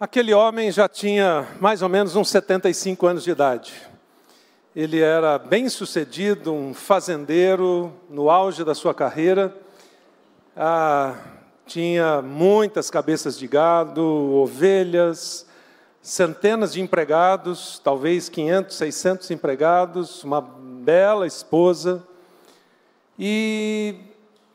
Aquele homem já tinha mais ou menos uns 75 anos de idade. Ele era bem sucedido, um fazendeiro no auge da sua carreira. Ah, tinha muitas cabeças de gado, ovelhas, centenas de empregados, talvez 500, 600 empregados, uma bela esposa. E,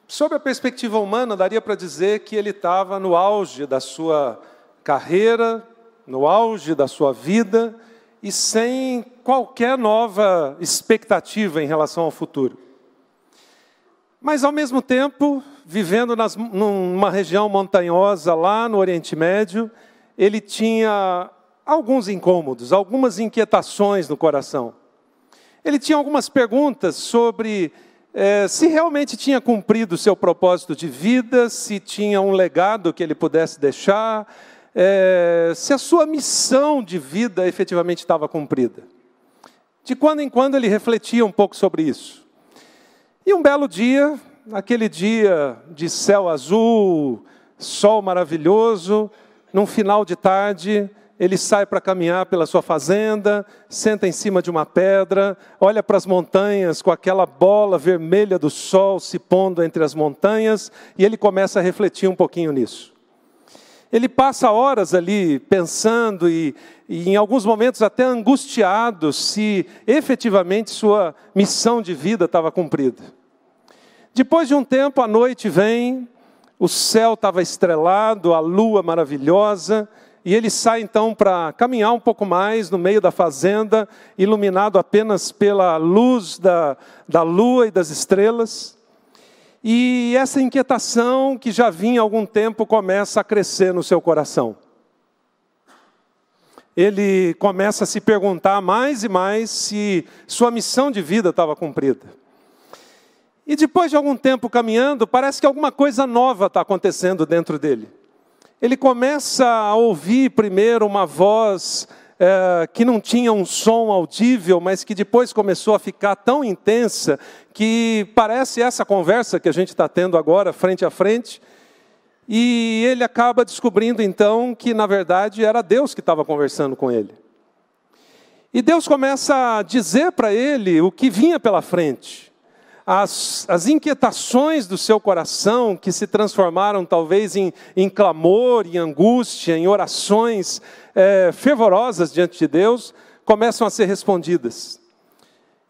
sob a perspectiva humana, daria para dizer que ele estava no auge da sua carreira, no auge da sua vida e sem qualquer nova expectativa em relação ao futuro. Mas, ao mesmo tempo, vivendo nas, numa região montanhosa lá no Oriente Médio, ele tinha alguns incômodos, algumas inquietações no coração. Ele tinha algumas perguntas sobre é, se realmente tinha cumprido o seu propósito de vida, se tinha um legado que ele pudesse deixar, é, se a sua missão de vida efetivamente estava cumprida. De quando em quando ele refletia um pouco sobre isso. E um belo dia, aquele dia de céu azul, sol maravilhoso, num final de tarde, ele sai para caminhar pela sua fazenda, senta em cima de uma pedra, olha para as montanhas com aquela bola vermelha do sol se pondo entre as montanhas, e ele começa a refletir um pouquinho nisso. Ele passa horas ali pensando e, e, em alguns momentos até angustiado se efetivamente sua missão de vida estava cumprida. Depois de um tempo, a noite vem, o céu estava estrelado, a lua maravilhosa, e ele sai então para caminhar um pouco mais no meio da fazenda, iluminado apenas pela luz da, da lua e das estrelas. E essa inquietação que já vinha há algum tempo começa a crescer no seu coração. Ele começa a se perguntar mais e mais se sua missão de vida estava cumprida. E depois de algum tempo caminhando, parece que alguma coisa nova está acontecendo dentro dele. Ele começa a ouvir primeiro uma voz é, que não tinha um som audível, mas que depois começou a ficar tão intensa que parece essa conversa que a gente está tendo agora, frente a frente. E ele acaba descobrindo então que, na verdade, era Deus que estava conversando com ele. E Deus começa a dizer para ele o que vinha pela frente as, as inquietações do seu coração, que se transformaram talvez em, em clamor, em angústia, em orações é, fervorosas diante de Deus, começam a ser respondidas.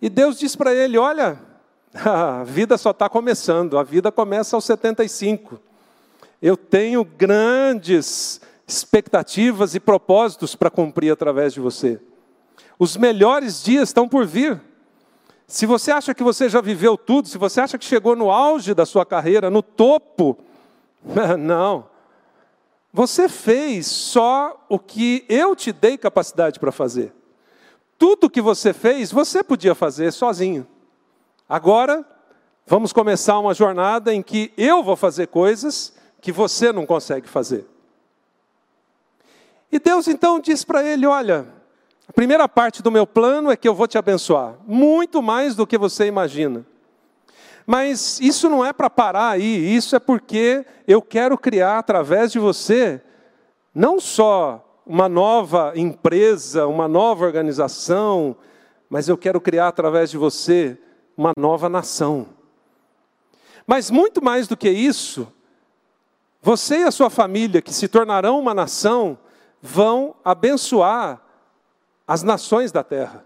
E Deus diz para ele: Olha, a vida só está começando, a vida começa aos 75. Eu tenho grandes expectativas e propósitos para cumprir através de você. Os melhores dias estão por vir. Se você acha que você já viveu tudo, se você acha que chegou no auge da sua carreira, no topo, não. Você fez só o que eu te dei capacidade para fazer. Tudo que você fez, você podia fazer sozinho. Agora, vamos começar uma jornada em que eu vou fazer coisas que você não consegue fazer. E Deus então diz para ele: Olha, a primeira parte do meu plano é que eu vou te abençoar, muito mais do que você imagina. Mas isso não é para parar aí, isso é porque eu quero criar através de você não só uma nova empresa, uma nova organização, mas eu quero criar através de você uma nova nação. Mas muito mais do que isso, você e a sua família, que se tornarão uma nação, vão abençoar as nações da terra.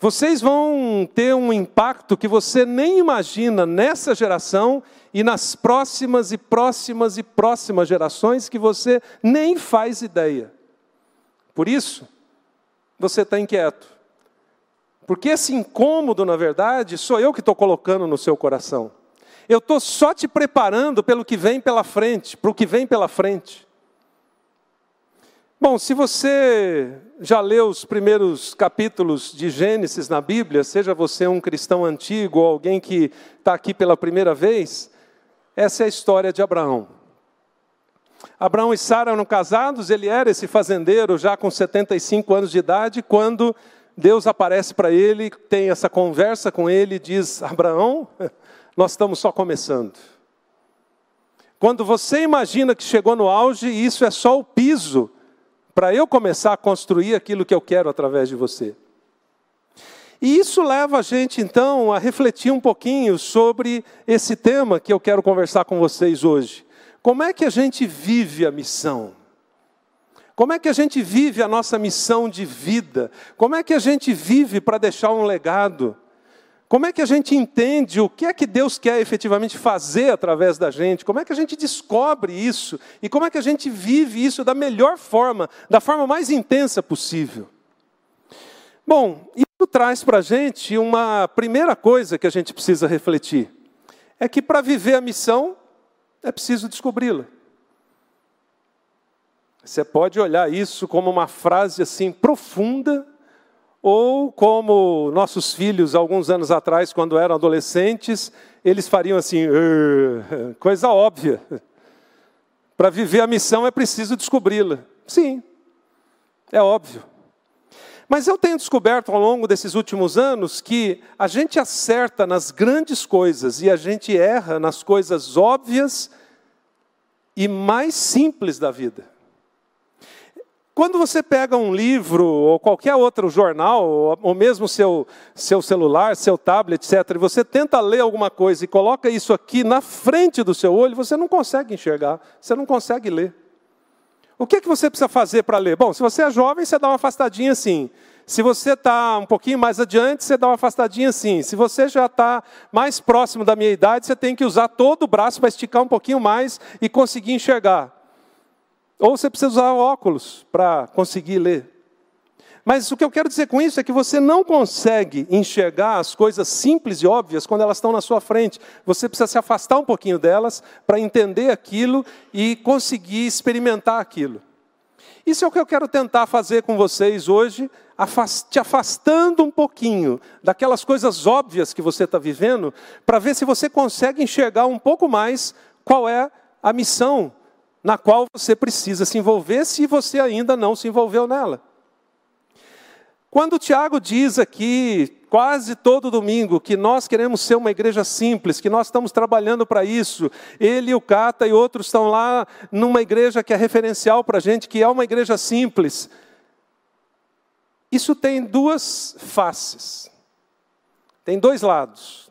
Vocês vão ter um impacto que você nem imagina nessa geração e nas próximas e próximas e próximas gerações que você nem faz ideia. Por isso, você está inquieto. Porque esse incômodo, na verdade, sou eu que estou colocando no seu coração. Eu estou só te preparando pelo que vem pela frente, para o que vem pela frente. Bom, se você já leu os primeiros capítulos de Gênesis na Bíblia, seja você um cristão antigo ou alguém que está aqui pela primeira vez, essa é a história de Abraão. Abraão e Sara eram casados, ele era esse fazendeiro já com 75 anos de idade, quando Deus aparece para ele, tem essa conversa com ele e diz: Abraão, nós estamos só começando. quando você imagina que chegou no auge, isso é só o piso para eu começar a construir aquilo que eu quero através de você. E isso leva a gente, então, a refletir um pouquinho sobre esse tema que eu quero conversar com vocês hoje. Como é que a gente vive a missão? Como é que a gente vive a nossa missão de vida? Como é que a gente vive para deixar um legado? Como é que a gente entende o que é que Deus quer efetivamente fazer através da gente? Como é que a gente descobre isso? E como é que a gente vive isso da melhor forma, da forma mais intensa possível? Bom, isso traz para a gente uma primeira coisa que a gente precisa refletir: é que para viver a missão é preciso descobri-la. Você pode olhar isso como uma frase assim profunda, ou como nossos filhos, alguns anos atrás, quando eram adolescentes, eles fariam assim, coisa óbvia. Para viver a missão é preciso descobri-la. Sim, é óbvio. Mas eu tenho descoberto ao longo desses últimos anos que a gente acerta nas grandes coisas e a gente erra nas coisas óbvias e mais simples da vida. Quando você pega um livro ou qualquer outro jornal, ou mesmo seu, seu celular, seu tablet, etc., e você tenta ler alguma coisa e coloca isso aqui na frente do seu olho, você não consegue enxergar, você não consegue ler. O que, é que você precisa fazer para ler? Bom, se você é jovem, você dá uma afastadinha assim. Se você está um pouquinho mais adiante, você dá uma afastadinha assim. Se você já está mais próximo da minha idade, você tem que usar todo o braço para esticar um pouquinho mais e conseguir enxergar. Ou você precisa usar óculos para conseguir ler. Mas o que eu quero dizer com isso é que você não consegue enxergar as coisas simples e óbvias quando elas estão na sua frente. Você precisa se afastar um pouquinho delas para entender aquilo e conseguir experimentar aquilo. Isso é o que eu quero tentar fazer com vocês hoje, te afastando um pouquinho daquelas coisas óbvias que você está vivendo, para ver se você consegue enxergar um pouco mais qual é a missão na qual você precisa se envolver se você ainda não se envolveu nela. Quando o Tiago diz aqui, quase todo domingo, que nós queremos ser uma igreja simples, que nós estamos trabalhando para isso, ele, o Cata e outros estão lá numa igreja que é referencial para a gente, que é uma igreja simples. Isso tem duas faces, tem dois lados.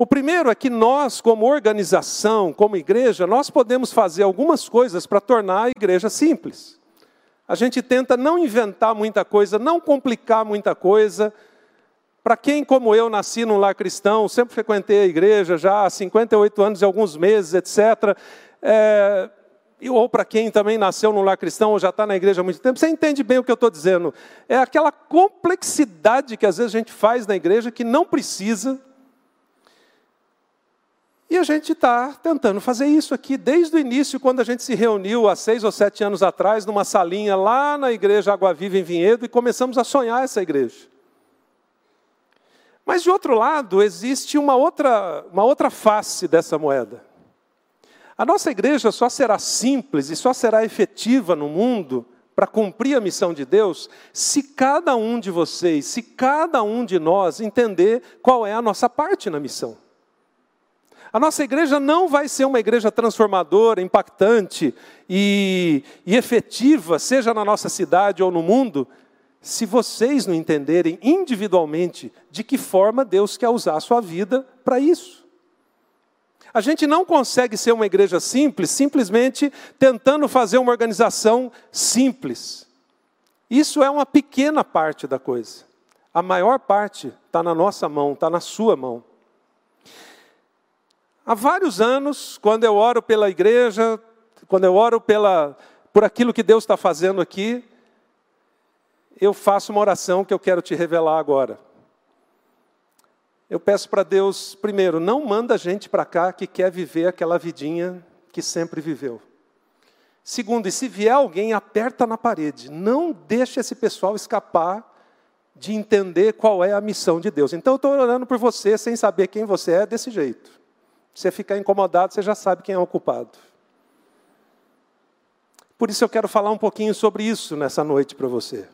O primeiro é que nós, como organização, como igreja, nós podemos fazer algumas coisas para tornar a igreja simples. A gente tenta não inventar muita coisa, não complicar muita coisa. Para quem, como eu, nasci num lar cristão, sempre frequentei a igreja já há 58 anos e alguns meses, etc. É, ou para quem também nasceu num lar cristão ou já está na igreja há muito tempo, você entende bem o que eu estou dizendo. É aquela complexidade que às vezes a gente faz na igreja que não precisa, e a gente está tentando fazer isso aqui desde o início, quando a gente se reuniu há seis ou sete anos atrás, numa salinha lá na igreja Água Viva em Vinhedo, e começamos a sonhar essa igreja. Mas de outro lado, existe uma outra, uma outra face dessa moeda. A nossa igreja só será simples e só será efetiva no mundo para cumprir a missão de Deus se cada um de vocês, se cada um de nós entender qual é a nossa parte na missão. A nossa igreja não vai ser uma igreja transformadora, impactante e, e, efetiva, seja na nossa cidade ou no mundo, se vocês não entenderem individualmente de que forma Deus quer usar a sua vida para isso. A gente não consegue ser uma igreja simples simplesmente tentando fazer uma organização simples. Isso é uma pequena parte da coisa. A maior parte está na nossa mão, está na sua mão. Há vários anos, quando eu oro pela igreja, quando eu oro pela, por aquilo que Deus está fazendo aqui, eu faço uma oração que eu quero te revelar agora. Eu peço para Deus, primeiro, não manda gente para cá que quer viver aquela vidinha que sempre viveu. Segundo, e se vier alguém, aperta na parede. Não deixe esse pessoal escapar de entender qual é a missão de Deus. Então eu estou orando por você sem saber quem você é desse jeito. Você ficar incomodado, você já sabe quem é o culpado. Por isso eu quero falar um pouquinho sobre isso nessa noite para você.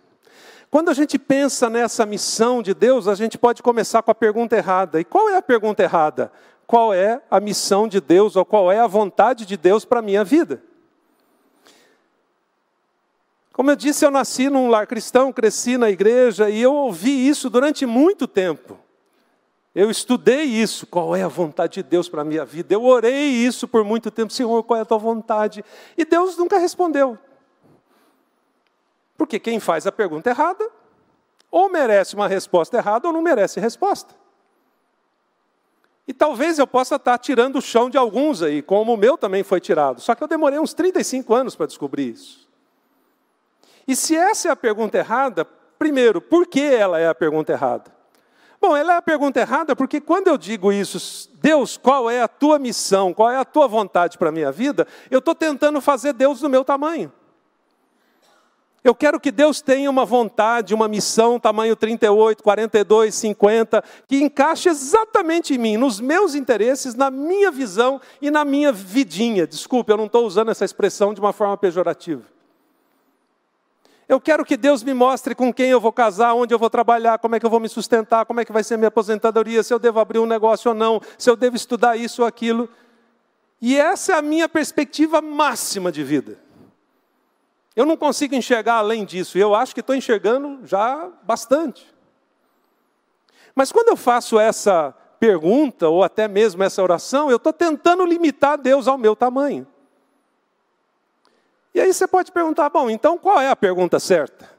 Quando a gente pensa nessa missão de Deus, a gente pode começar com a pergunta errada. E qual é a pergunta errada? qual é a missão de Deus ou qual é a vontade de Deus para a minha vida. Como eu disse, eu nasci num lar cristão, cresci na igreja e eu ouvi isso durante muito tempo. Eu estudei isso, qual é a vontade de Deus para a minha vida. Eu orei isso por muito tempo, Senhor, qual é a tua vontade? E Deus nunca respondeu. Porque quem faz a pergunta errada, ou merece uma resposta errada, ou não merece resposta. E talvez eu possa estar tirando o chão de alguns aí, como o meu também foi tirado. Só que eu demorei uns 35 anos para descobrir isso. E se essa é a pergunta errada, primeiro, por que ela é a pergunta errada? Bom, ela é a pergunta errada porque quando eu digo isso, Deus, qual é a tua missão, qual é a tua vontade para a minha vida, eu estou tentando fazer Deus do meu tamanho. Eu quero que Deus tenha uma vontade, uma missão, tamanho 38, 42, 50, que encaixe exatamente em mim, nos meus interesses, na minha visão e na minha vidinha. Desculpe, eu não estou usando essa expressão de uma forma pejorativa. Eu quero que Deus me mostre com quem eu vou casar, onde eu vou trabalhar, como é que eu vou me sustentar, como é que vai ser minha aposentadoria, se eu devo abrir um negócio ou não, se eu devo estudar isso ou aquilo. E essa é a minha perspectiva máxima de vida. Eu não consigo enxergar além disso, e eu acho que estou enxergando já bastante. Mas quando eu faço essa pergunta, ou até mesmo essa oração, eu estou tentando limitar Deus ao meu tamanho. E aí você pode perguntar, bom, então qual é a pergunta certa?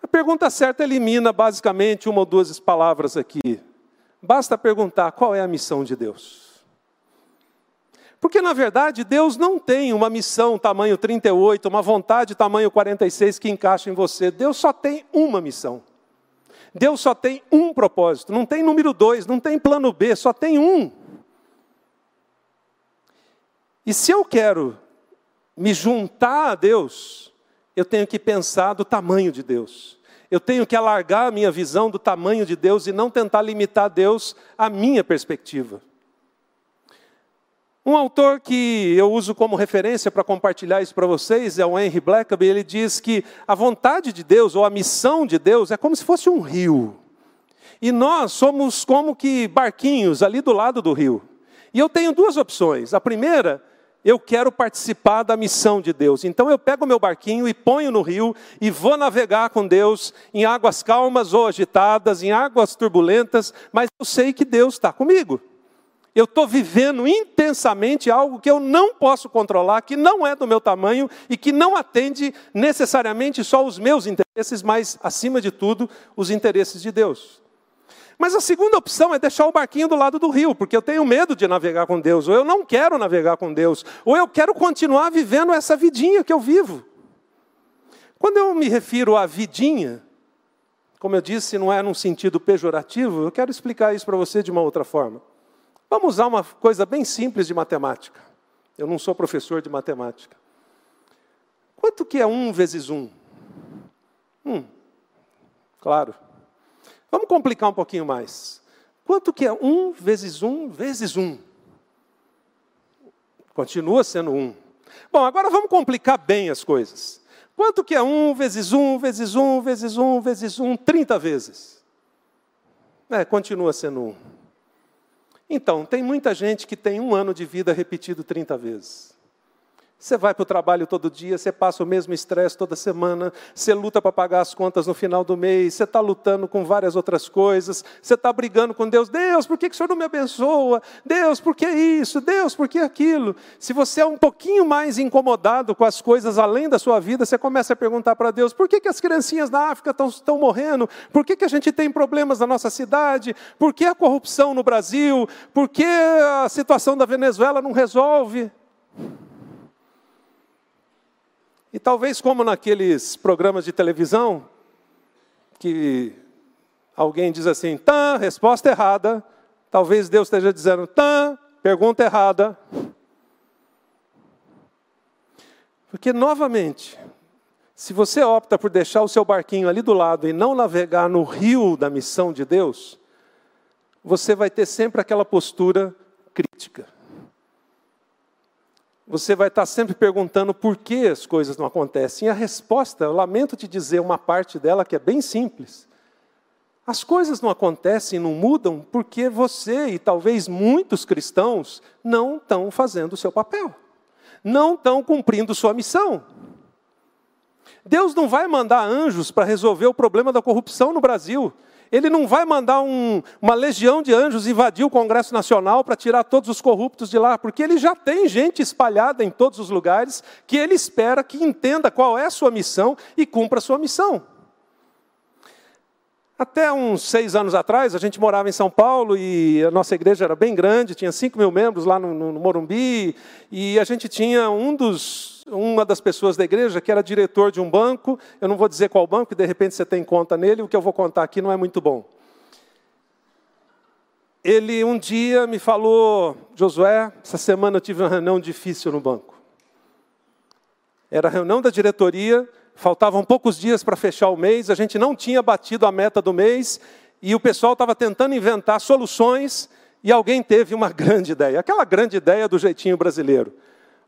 A pergunta certa elimina basicamente uma ou duas palavras aqui. Basta perguntar qual é a missão de Deus. Porque, na verdade, Deus não tem uma missão tamanho 38, uma vontade tamanho 46 que encaixa em você. Deus só tem uma missão. Deus só tem um propósito. Não tem número dois, não tem plano B, só tem um. E se eu quero me juntar a Deus, eu tenho que pensar do tamanho de Deus. Eu tenho que alargar a minha visão do tamanho de Deus e não tentar limitar Deus à minha perspectiva. Um autor que eu uso como referência para compartilhar isso para vocês é o Henry Blackaby. Ele diz que a vontade de Deus ou a missão de Deus é como se fosse um rio. E nós somos como que barquinhos ali do lado do rio. E eu tenho duas opções. A primeira, eu quero participar da missão de Deus. Então eu pego meu barquinho e ponho no rio e vou navegar com Deus em águas calmas ou agitadas, em águas turbulentas, mas eu sei que Deus está comigo eu estou vivendo intensamente algo que eu não posso controlar, que não é do meu tamanho e que não atende necessariamente só os meus interesses, mas, acima de tudo, os interesses de Deus. Mas a segunda opção é deixar o barquinho do lado do rio, porque eu tenho medo de navegar com Deus, ou eu não quero navegar com Deus, ou eu quero continuar vivendo essa vidinha que eu vivo. Quando eu me refiro à vidinha, como eu disse, não é num sentido pejorativo, eu quero explicar isso para você de uma outra forma. Vamos usar uma coisa bem simples de matemática. Eu não sou professor de matemática. Quanto que é um vezes um? Um. Claro. Vamos complicar um pouquinho mais. Quanto que é um vezes um vezes um? Continua sendo um. Bom, agora vamos complicar bem as coisas. Quanto que é um vezes um vezes um vezes um vezes um? Trinta vezes. É, continua sendo um. Então, tem muita gente que tem um ano de vida repetido 30 vezes. Você vai para o trabalho todo dia, você passa o mesmo estresse toda semana, você luta para pagar as contas no final do mês, você está lutando com várias outras coisas, você está brigando com Deus. Deus, por que, que o Senhor não me abençoa? Deus, por que isso? Deus, por que aquilo? Se você é um pouquinho mais incomodado com as coisas além da sua vida, você começa a perguntar para Deus: por que, que as criancinhas na África estão morrendo? Por que, que a gente tem problemas na nossa cidade? Por que a corrupção no Brasil? Por que a situação da Venezuela não resolve? E talvez, como naqueles programas de televisão, que alguém diz assim, tá, resposta errada, talvez Deus esteja dizendo, tá, pergunta errada. Porque, novamente, se você opta por deixar o seu barquinho ali do lado e não navegar no rio da missão de Deus, você vai ter sempre aquela postura crítica. Você vai estar sempre perguntando por que as coisas não acontecem. E a resposta, eu lamento te dizer uma parte dela que é bem simples. As coisas não acontecem, não mudam, porque você e talvez muitos cristãos não estão fazendo o seu papel, não estão cumprindo sua missão. Deus não vai mandar anjos para resolver o problema da corrupção no Brasil. Ele não vai mandar um, uma legião de anjos invadir o Congresso Nacional para tirar todos os corruptos de lá, porque ele já tem gente espalhada em todos os lugares que ele espera que entenda qual é a sua missão e cumpra a sua missão. Até uns seis anos atrás, a gente morava em São Paulo e a nossa igreja era bem grande, tinha cinco mil membros lá no, no Morumbi, e a gente tinha um dos, uma das pessoas da igreja que era diretor de um banco, eu não vou dizer qual banco, de repente você tem conta nele, o que eu vou contar aqui não é muito bom. Ele um dia me falou, Josué, essa semana eu tive uma reunião difícil no banco. Era a reunião da diretoria, faltavam poucos dias para fechar o mês, a gente não tinha batido a meta do mês e o pessoal estava tentando inventar soluções e alguém teve uma grande ideia, aquela grande ideia do jeitinho brasileiro.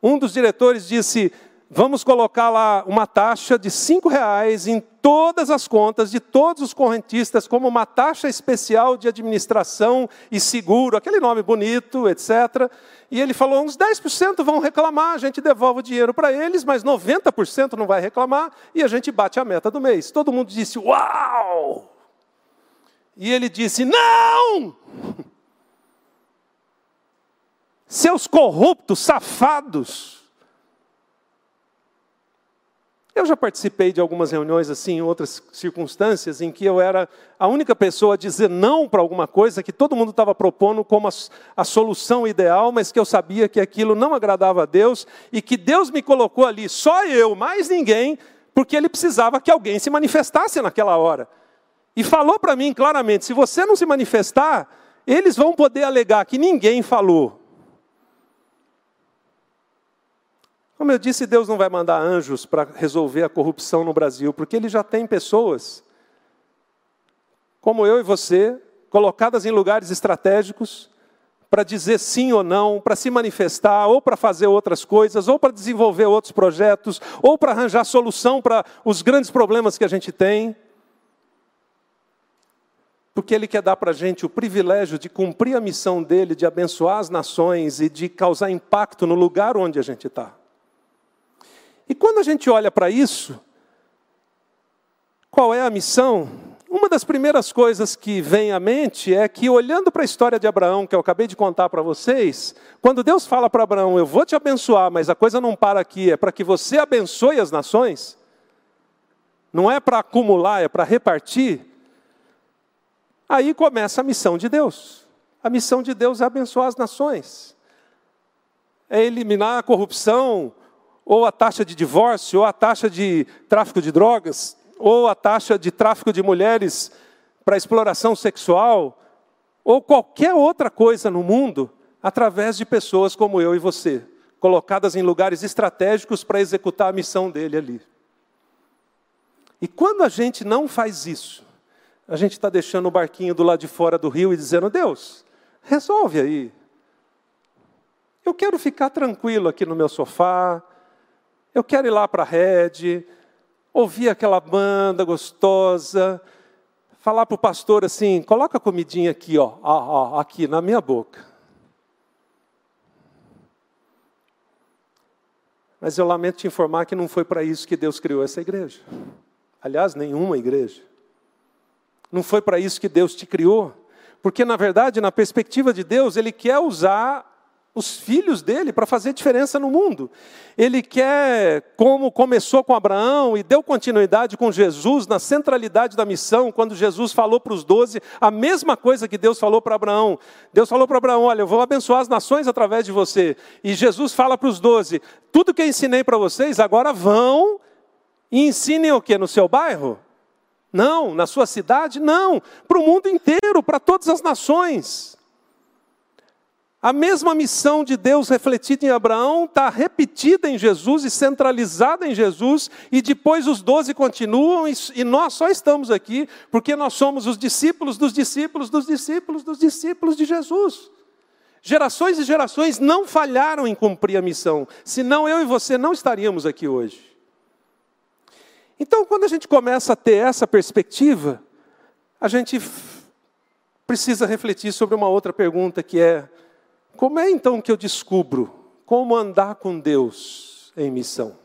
Um dos diretores disse: vamos colocar lá uma taxa de cinco reais em todas as contas de todos os correntistas, como uma taxa especial de administração e seguro, aquele nome bonito, etc. E ele falou: uns 10% vão reclamar, a gente devolve o dinheiro para eles, mas 90% não vai reclamar e a gente bate a meta do mês. Todo mundo disse: Uau! E ele disse: Não! Seus corruptos, safados, eu já participei de algumas reuniões assim, em outras circunstâncias, em que eu era a única pessoa a dizer não para alguma coisa que todo mundo estava propondo como a, a, solução ideal, mas que eu sabia que aquilo não agradava a Deus e que Deus me colocou ali, só eu, mais ninguém, porque Ele precisava que alguém se manifestasse naquela hora. E falou para mim claramente: se você não se manifestar, eles vão poder alegar que ninguém falou. Como eu disse, Deus não vai mandar anjos para resolver a corrupção no Brasil, porque Ele já tem pessoas, como eu e você, colocadas em lugares estratégicos, para dizer sim ou não, para se manifestar, ou para fazer outras coisas, ou para desenvolver outros projetos, ou para arranjar solução para os grandes problemas que a gente tem. Porque Ele quer dar para a gente o privilégio de cumprir a missão dele, de abençoar as nações e de causar impacto no lugar onde a gente está. E quando a gente olha para isso, qual é a missão? Uma das primeiras coisas que vem à mente é que, olhando para a história de Abraão, que eu acabei de contar para vocês, quando Deus fala para Abraão, eu vou te abençoar, mas a coisa não para aqui, é para que você abençoe as nações, não é para acumular, é para repartir. Aí começa a missão de Deus. A missão de Deus é abençoar as nações, é eliminar a corrupção, ou a taxa de divórcio, ou a taxa de tráfico de drogas, ou a taxa de tráfico de mulheres para exploração sexual, ou qualquer outra coisa no mundo, através de pessoas como eu e você, colocadas em lugares estratégicos para executar a missão dele ali. E quando a gente não faz isso, a gente está deixando o barquinho do lado de fora do rio e dizendo: Deus, resolve aí. Eu quero ficar tranquilo aqui no meu sofá, eu quero ir lá para a rede, ouvir aquela banda gostosa, falar para o pastor assim: coloca a comidinha aqui, ó, ó, ó, aqui na minha boca. Mas eu lamento te informar que não foi para isso que Deus criou essa igreja. Aliás, nenhuma igreja. Não foi para isso que Deus te criou. Porque, na verdade, na perspectiva de Deus, Ele quer usar os filhos dele para fazer diferença no mundo. Ele quer, como começou com Abraão e deu continuidade com Jesus na centralidade da missão, quando Jesus falou para os doze a mesma coisa que Deus falou para Abraão. Deus falou para Abraão: Olha, eu vou abençoar as nações através de você. E Jesus fala para os doze: Tudo que eu ensinei para vocês, agora vão e ensinem o que? No seu bairro? Não. Na sua cidade? Não. Para o mundo inteiro, para todas as nações. A mesma missão de Deus refletida em Abraão está repetida em Jesus e centralizada em Jesus, e depois os doze continuam, e nós só estamos aqui porque nós somos os discípulos dos discípulos dos discípulos dos discípulos de Jesus. Gerações e gerações não falharam em cumprir a missão, senão eu e você não estaríamos aqui hoje. Então, quando a gente começa a ter essa perspectiva, a gente precisa refletir sobre uma outra pergunta que é: como é então que eu descubro como andar com Deus em missão?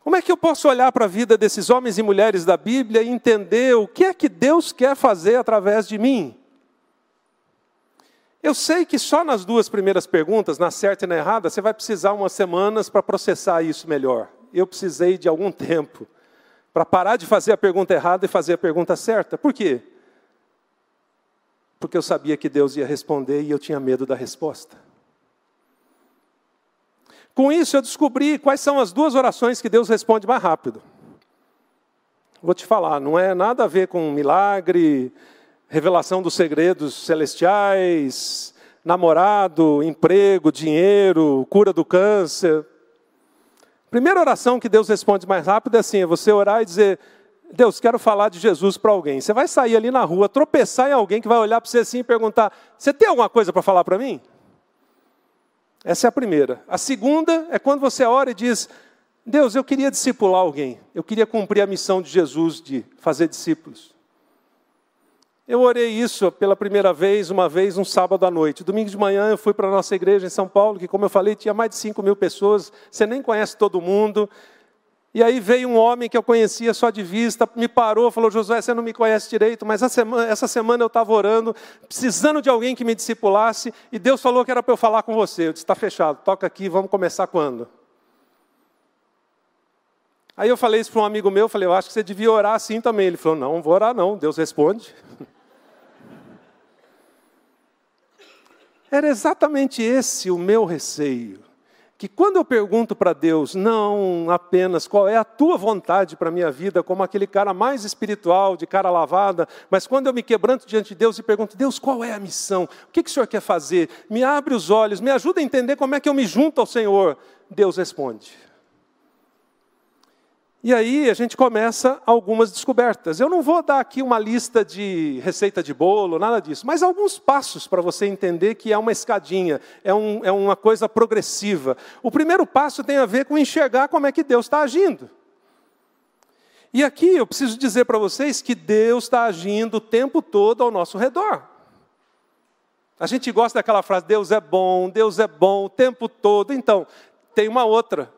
Como é que eu posso olhar para a vida desses homens e mulheres da Bíblia e entender o que é que Deus quer fazer através de mim? Eu sei que só nas duas primeiras perguntas, na certa e na errada, você vai precisar umas semanas para processar isso melhor. Eu precisei de algum tempo para parar de fazer a pergunta errada e fazer a pergunta certa. Por quê? Porque eu sabia que Deus ia responder e eu tinha medo da resposta. Com isso, eu descobri quais são as duas orações que Deus responde mais rápido. Vou te falar, não é nada a ver com milagre, revelação dos segredos celestiais, namorado, emprego, dinheiro, cura do câncer. Primeira oração que Deus responde mais rápido é assim: é você orar e dizer, Deus, quero falar de Jesus para alguém. Você vai sair ali na rua, tropeçar em alguém que vai olhar para você assim e perguntar: Você tem alguma coisa para falar para mim? Essa é a primeira. A segunda é quando você ora e diz: Deus, eu queria discipular alguém. Eu queria cumprir a missão de Jesus de fazer discípulos. Eu orei isso pela primeira vez, uma vez, um sábado à noite. Domingo de manhã eu fui para a nossa igreja em São Paulo, que, como eu falei, tinha mais de 5 mil pessoas. Você nem conhece todo mundo. E aí veio um homem que eu conhecia só de vista, me parou, falou: Josué, você não me conhece direito, mas semana, essa semana eu estava orando, precisando de alguém que me discipulasse, e Deus falou que era para eu falar com você. Eu disse: está fechado, toca aqui, vamos começar quando? Aí eu falei isso para um amigo meu, falei: eu acho que você devia orar assim também. Ele falou: não, não vou orar não, Deus responde. Era exatamente esse o meu receio que quando eu pergunto para Deus, não apenas qual é a tua vontade para a minha vida, como aquele cara mais espiritual, de cara lavada, mas quando eu me quebranto diante de Deus e pergunto, Deus, qual é a missão? O que, que o Senhor quer fazer? Me abre os olhos, me ajuda a entender como é que eu me junto ao Senhor. Deus responde. E aí a gente começa algumas descobertas. Eu não vou dar aqui uma lista de receita de bolo, nada disso, mas alguns passos para você entender que é uma escadinha, é, um, é uma coisa progressiva. O primeiro passo tem a ver com enxergar como é que Deus está agindo. E aqui eu preciso dizer para vocês que Deus está agindo o tempo todo ao nosso redor. A gente gosta daquela frase, Deus é bom, Deus é bom o tempo todo. Então, tem uma outra.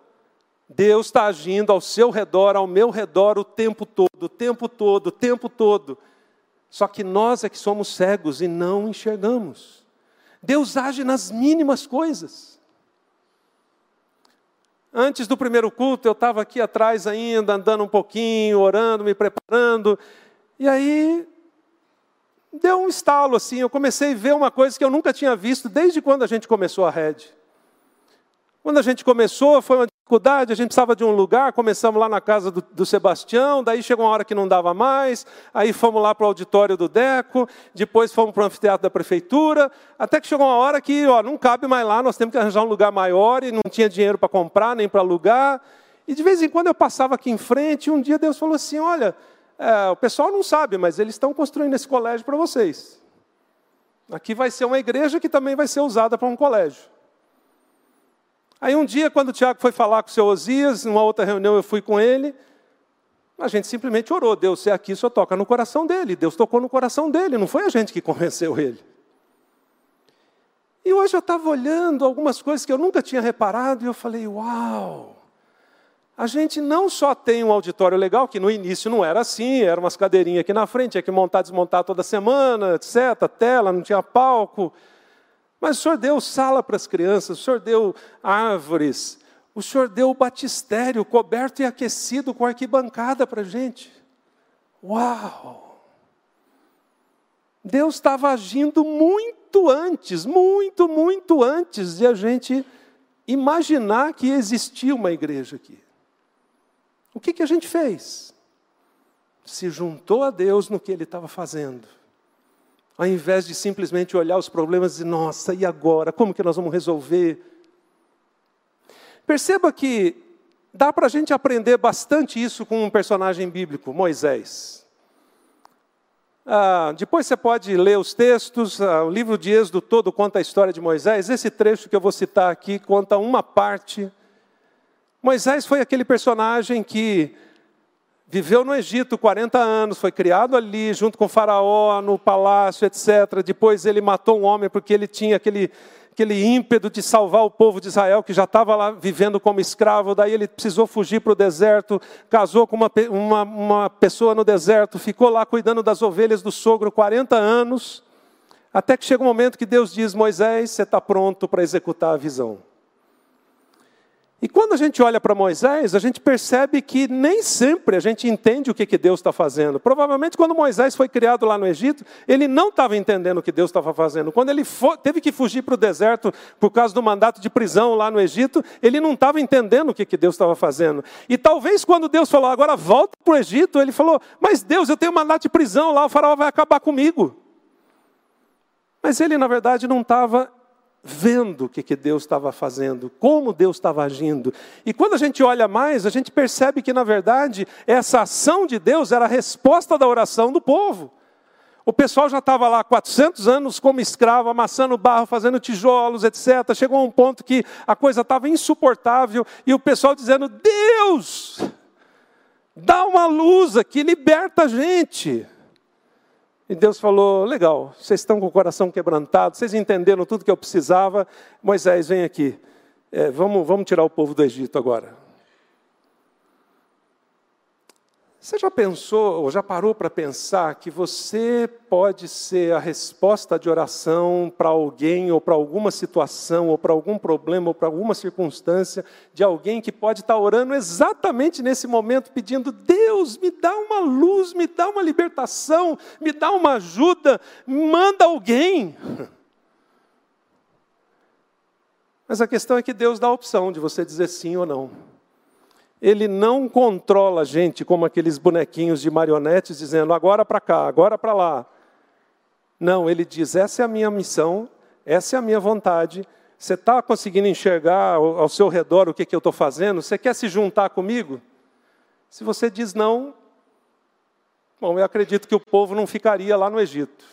Deus está agindo ao seu redor, ao meu redor, o tempo todo, o tempo todo, o tempo todo. Só que nós é que somos cegos e não enxergamos. Deus age nas mínimas coisas. Antes do primeiro culto, eu estava aqui atrás ainda, andando um pouquinho, orando, me preparando, e aí deu um estalo assim. Eu comecei a ver uma coisa que eu nunca tinha visto desde quando a gente começou a rede. Quando a gente começou, foi uma dificuldade, a gente precisava de um lugar, começamos lá na casa do, do Sebastião, daí chegou uma hora que não dava mais, aí fomos lá para o auditório do Deco, depois fomos para o anfiteatro da prefeitura, até que chegou uma hora que ó, não cabe mais lá, nós temos que arranjar um lugar maior e não tinha dinheiro para comprar, nem para alugar. E de vez em quando eu passava aqui em frente, e um dia Deus falou assim: olha, é, o pessoal não sabe, mas eles estão construindo esse colégio para vocês. Aqui vai ser uma igreja que também vai ser usada para um colégio. Aí um dia, quando o Tiago foi falar com o seu Osias, numa outra reunião eu fui com ele, a gente simplesmente orou, Deus, se é aqui, só toca no coração dele. Deus tocou no coração dele, não foi a gente que convenceu ele. E hoje eu estava olhando algumas coisas que eu nunca tinha reparado e eu falei, uau! A gente não só tem um auditório legal, que no início não era assim, eram umas cadeirinhas aqui na frente, tinha que montar, desmontar toda semana, etc., tela, não tinha palco. Mas o Senhor deu sala para as crianças, o Senhor deu árvores, o Senhor deu o batistério coberto e aquecido com arquibancada para a gente. Uau! Deus estava agindo muito antes, muito, muito antes de a gente imaginar que existia uma igreja aqui. O que, que a gente fez? Se juntou a Deus no que ele estava fazendo. Ao invés de simplesmente olhar os problemas e dizer, nossa, e agora? Como que nós vamos resolver? Perceba que dá para a gente aprender bastante isso com um personagem bíblico, Moisés. Ah, depois você pode ler os textos, ah, o livro de Êxodo todo conta a história de Moisés. Esse trecho que eu vou citar aqui conta uma parte. Moisés foi aquele personagem que viveu no Egito 40 anos, foi criado ali junto com faraó, no palácio, etc. Depois ele matou um homem porque ele tinha aquele, aquele ímpeto de salvar o povo de Israel, que já estava lá vivendo como escravo. Daí ele precisou fugir para o deserto, casou com uma, uma, uma pessoa no deserto, ficou lá cuidando das ovelhas do sogro 40 anos. Até que chega um momento que Deus diz: Moisés, você está pronto para executar a visão. E quando a gente olha para Moisés, a gente percebe que nem sempre a gente entende o que, que Deus está fazendo. Provavelmente, quando Moisés foi criado lá no Egito, ele não estava entendendo o que Deus estava fazendo. Quando ele foi, teve que fugir para o deserto por causa do mandato de prisão lá no Egito, ele não estava entendendo o que, que Deus estava fazendo. E talvez quando Deus falou, agora volta para o Egito, ele falou, mas Deus, eu tenho mandato de prisão lá, o faraó vai acabar comigo. Mas ele, na verdade, não estava vendo o que, que Deus estava fazendo, como Deus estava agindo. E quando a gente olha mais, a gente percebe que, na verdade, essa ação de Deus era a resposta da oração do povo. O pessoal já estava lá 400 anos como escravo, amassando barro, fazendo tijolos, etc. Chegou a um ponto que a coisa estava insuportável e o pessoal dizendo: Deus, dá uma luz aqui, liberta a gente. E Deus falou: legal, vocês estão com o coração quebrantado, vocês entenderam tudo que eu precisava. Moisés, vem aqui, é, vamos, vamos tirar o povo do Egito agora. Você já pensou, ou já parou para pensar, que você pode ser a resposta de oração para alguém, ou para alguma situação, ou para algum problema, ou para alguma circunstância, de alguém que pode estar orando exatamente nesse momento, pedindo: Deus, me dá uma luz, me dá uma libertação, me dá uma ajuda, manda alguém. Mas a questão é que Deus dá a opção de você dizer sim ou não. Ele não controla a gente como aqueles bonequinhos de marionetes dizendo agora para cá, agora para lá. Não, ele diz: essa é a minha missão, essa é a minha vontade. Você está conseguindo enxergar ao, seu redor o que, que eu estou fazendo? Você quer se juntar comigo? Se você diz não, bom, eu acredito que o povo não ficaria lá no Egito.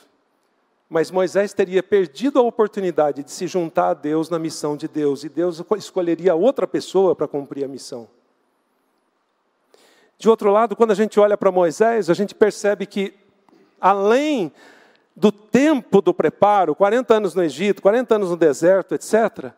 Mas Moisés teria perdido a oportunidade de se juntar a Deus na missão de Deus, e Deus escolheria outra pessoa para cumprir a missão. De outro lado, quando a gente olha para Moisés, a gente percebe que, além do tempo do preparo, 40 anos no Egito, 40 anos no deserto, etc.,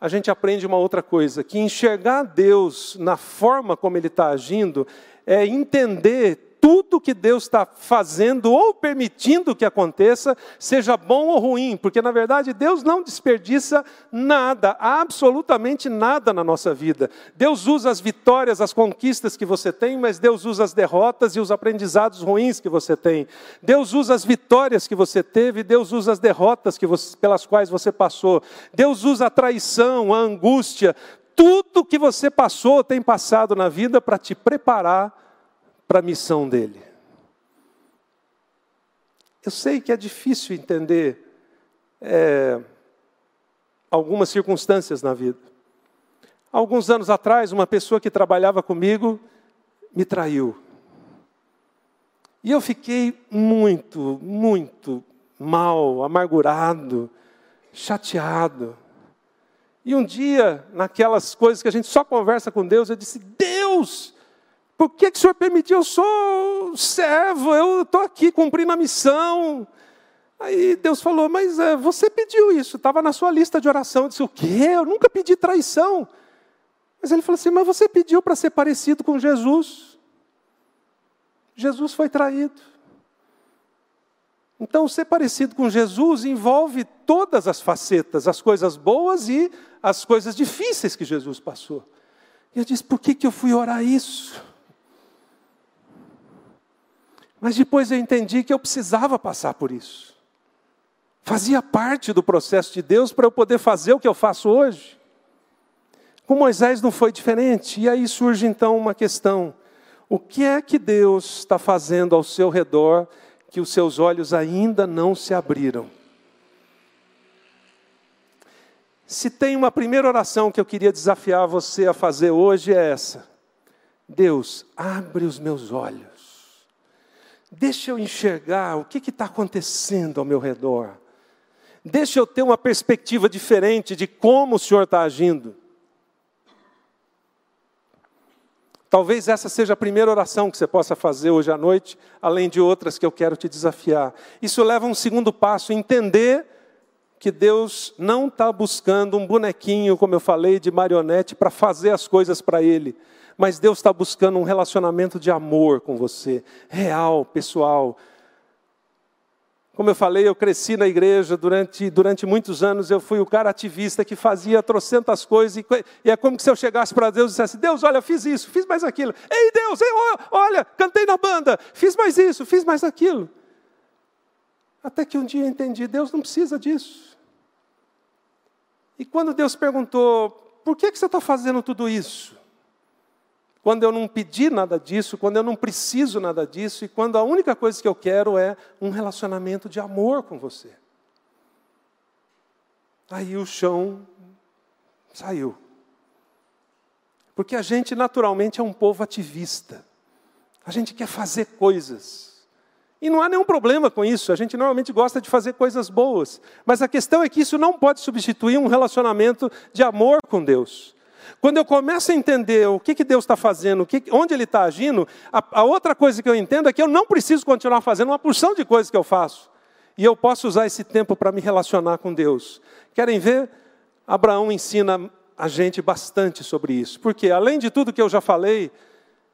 a gente aprende uma outra coisa: que enxergar Deus na forma como Ele está agindo é entender tudo que Deus está fazendo ou permitindo que aconteça, seja bom ou ruim, porque na verdade Deus não desperdiça nada, absolutamente nada na nossa vida. Deus usa as vitórias, as conquistas que você tem, mas Deus usa as derrotas e os aprendizados ruins que você tem. Deus usa as vitórias que você teve, Deus usa as derrotas você, pelas quais você passou. Deus usa a traição, a angústia, tudo que você passou, tem passado na vida para te preparar para a missão dele. Eu sei que é difícil entender é, algumas circunstâncias na vida. Alguns anos atrás, uma pessoa que trabalhava comigo me traiu. E eu fiquei muito, muito mal, amargurado, chateado. E um dia, naquelas coisas que a gente só conversa com Deus, eu disse: Deus, por que, que o senhor permitiu? Eu sou servo, eu estou aqui cumprindo a missão. Aí Deus falou, mas é, você pediu isso, estava na sua lista de oração. Eu disse, o quê? Eu nunca pedi traição. Mas ele falou assim, mas você pediu para ser parecido com Jesus. Jesus foi traído. Então, ser parecido com Jesus envolve todas as facetas, as coisas boas e as coisas difíceis que Jesus passou. E eu disse, por que, que eu fui orar isso? Mas depois eu entendi que eu precisava passar por isso. Fazia parte do processo de Deus para eu poder fazer o que eu faço hoje. Com Moisés não foi diferente. E aí surge então uma questão: o que é que Deus está fazendo ao seu redor que os seus olhos ainda não se abriram? Se tem uma primeira oração que eu queria desafiar você a fazer hoje, é essa: Deus, abre os meus olhos Deixa eu enxergar o que está acontecendo ao meu redor. Deixa eu ter uma perspectiva diferente de como o Senhor está agindo. Talvez essa seja a primeira oração que você possa fazer hoje à noite, além de outras que eu quero te desafiar. Isso leva a um segundo passo, entender que Deus não está buscando um bonequinho, como eu falei, de marionete para fazer as coisas para Ele, mas Deus está buscando um relacionamento de amor com você, real, pessoal, como eu falei, eu cresci na igreja durante, durante muitos anos, eu fui o cara ativista que fazia trocentas coisas, e, e é como se eu chegasse para Deus e dissesse, Deus, olha, fiz isso, fiz mais aquilo. Ei, Deus, olha, cantei na banda, fiz mais isso, fiz mais aquilo. Até que um dia eu entendi, Deus não precisa disso. E quando Deus perguntou, por que, que você está fazendo tudo isso? Quando eu não pedi nada disso, quando eu não preciso nada disso e quando a única coisa que eu quero é um relacionamento de amor com você. Aí o chão saiu. Porque a gente naturalmente é um povo ativista. A gente quer fazer coisas. E não há nenhum problema com isso, a gente normalmente gosta de fazer coisas boas. Mas a questão é que isso não pode substituir um relacionamento de amor com Deus. Quando eu começo a entender o que, que Deus está fazendo, que, onde Ele está agindo, a, a outra coisa que eu entendo é que eu não preciso continuar fazendo uma porção de coisas que eu faço. E eu posso usar esse tempo para me relacionar com Deus. Querem ver? Abraão ensina a gente bastante sobre isso. Porque, além de tudo que eu já falei,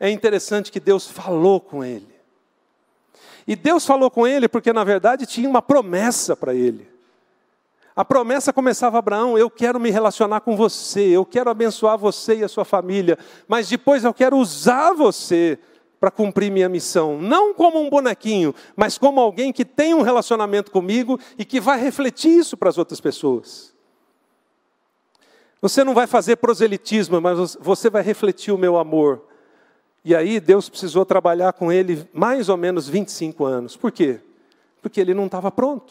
é interessante que Deus falou com ele. E Deus falou com ele porque, na verdade, tinha uma promessa para ele. A promessa começava Abraão: eu quero me relacionar com você, eu quero abençoar você e a sua família, mas depois eu quero usar você para cumprir minha missão, não como um bonequinho, mas como alguém que tem um relacionamento comigo e que vai refletir isso para as outras pessoas. Você não vai fazer proselitismo, mas você vai refletir o meu amor. E aí Deus precisou trabalhar com ele mais ou menos 25 anos. Por quê? Porque ele não estava pronto.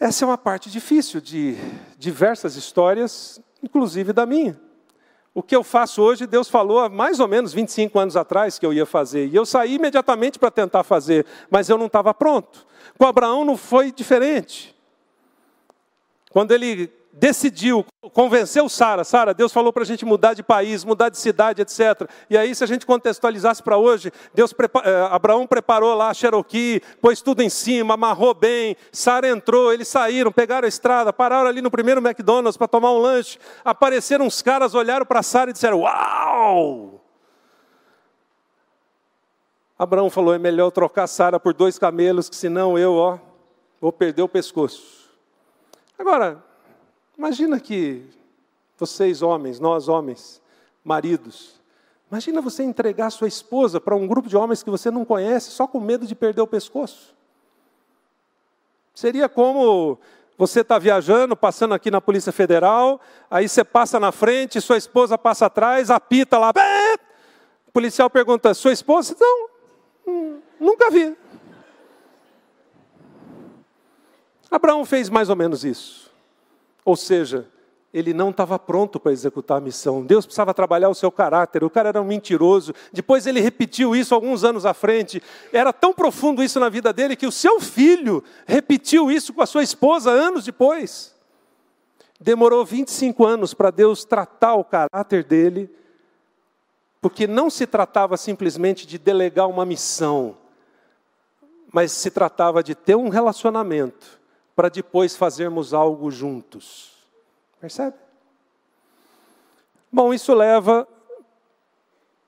Essa é uma parte difícil de diversas histórias, inclusive da minha. O que eu faço hoje, Deus falou há mais ou menos 25 anos atrás que eu ia fazer. E eu saí imediatamente para tentar fazer, mas eu não estava pronto. Com Abraão não foi diferente. Quando ele decidiu, convenceu Sara. Sara, Deus falou para a gente mudar de país, mudar de cidade, etc. E aí, se a gente contextualizasse para hoje, Deus eh, Abraão preparou lá a Cherokee, pôs tudo em cima, amarrou bem. Sara entrou, eles saíram, pegaram a estrada, pararam ali no primeiro McDonald's para tomar um lanche. Apareceram uns caras, olharam para Sara e disseram: Uau! Abraão falou: é melhor trocar Sara por dois camelos, que senão eu, ó, vou perder o pescoço. Agora, Imagina que vocês homens, nós homens, maridos, imagina você entregar sua esposa para um grupo de homens que você não conhece só com medo de perder o pescoço. Seria como você está viajando, passando aqui na Polícia Federal, aí você passa na frente, sua esposa passa atrás, apita lá. O policial pergunta: Sua esposa? Não, hum, nunca vi. Abraão fez mais ou menos isso. Ou seja, ele não estava pronto para executar a missão. Deus precisava trabalhar o seu caráter. O cara era um mentiroso. Depois ele repetiu isso alguns anos à frente. Era tão profundo isso na vida dele que o seu filho repetiu isso com a sua esposa anos depois. Demorou 25 anos para Deus tratar o caráter dele, porque não se tratava simplesmente de delegar uma missão, mas se tratava de ter um relacionamento para depois fazermos algo juntos. Percebe? Bom, isso leva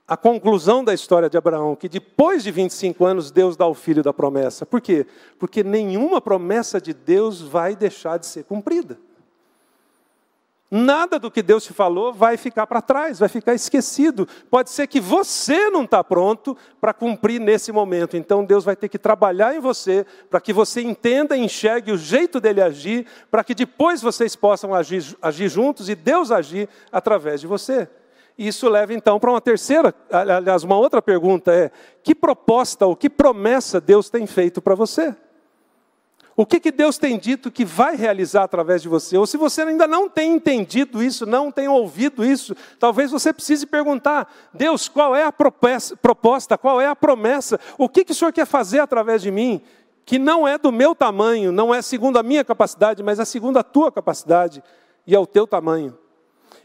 à conclusão da história de Abraão, que depois de 25 anos Deus dá o filho da promessa. Por quê? Porque nenhuma promessa de Deus vai deixar de ser cumprida. Nada do que Deus te falou vai ficar para trás, vai ficar esquecido. Pode ser que você não está pronto para cumprir nesse momento. Então Deus vai ter que trabalhar em você para que você entenda e enxergue o jeito dele agir, para que depois vocês possam agir, agir juntos e Deus agir através de você. Isso leva então para uma terceira, aliás, uma outra pergunta é: que proposta ou que promessa Deus tem feito para você? O que, que Deus tem dito que vai realizar através de você? Ou se você ainda não tem entendido isso, não tem ouvido isso, talvez você precise perguntar: Deus, qual é a proposta, qual é a promessa? O que, que o Senhor quer fazer através de mim? Que não é do meu tamanho, não é segundo a minha capacidade, mas é segundo a tua capacidade e ao teu tamanho.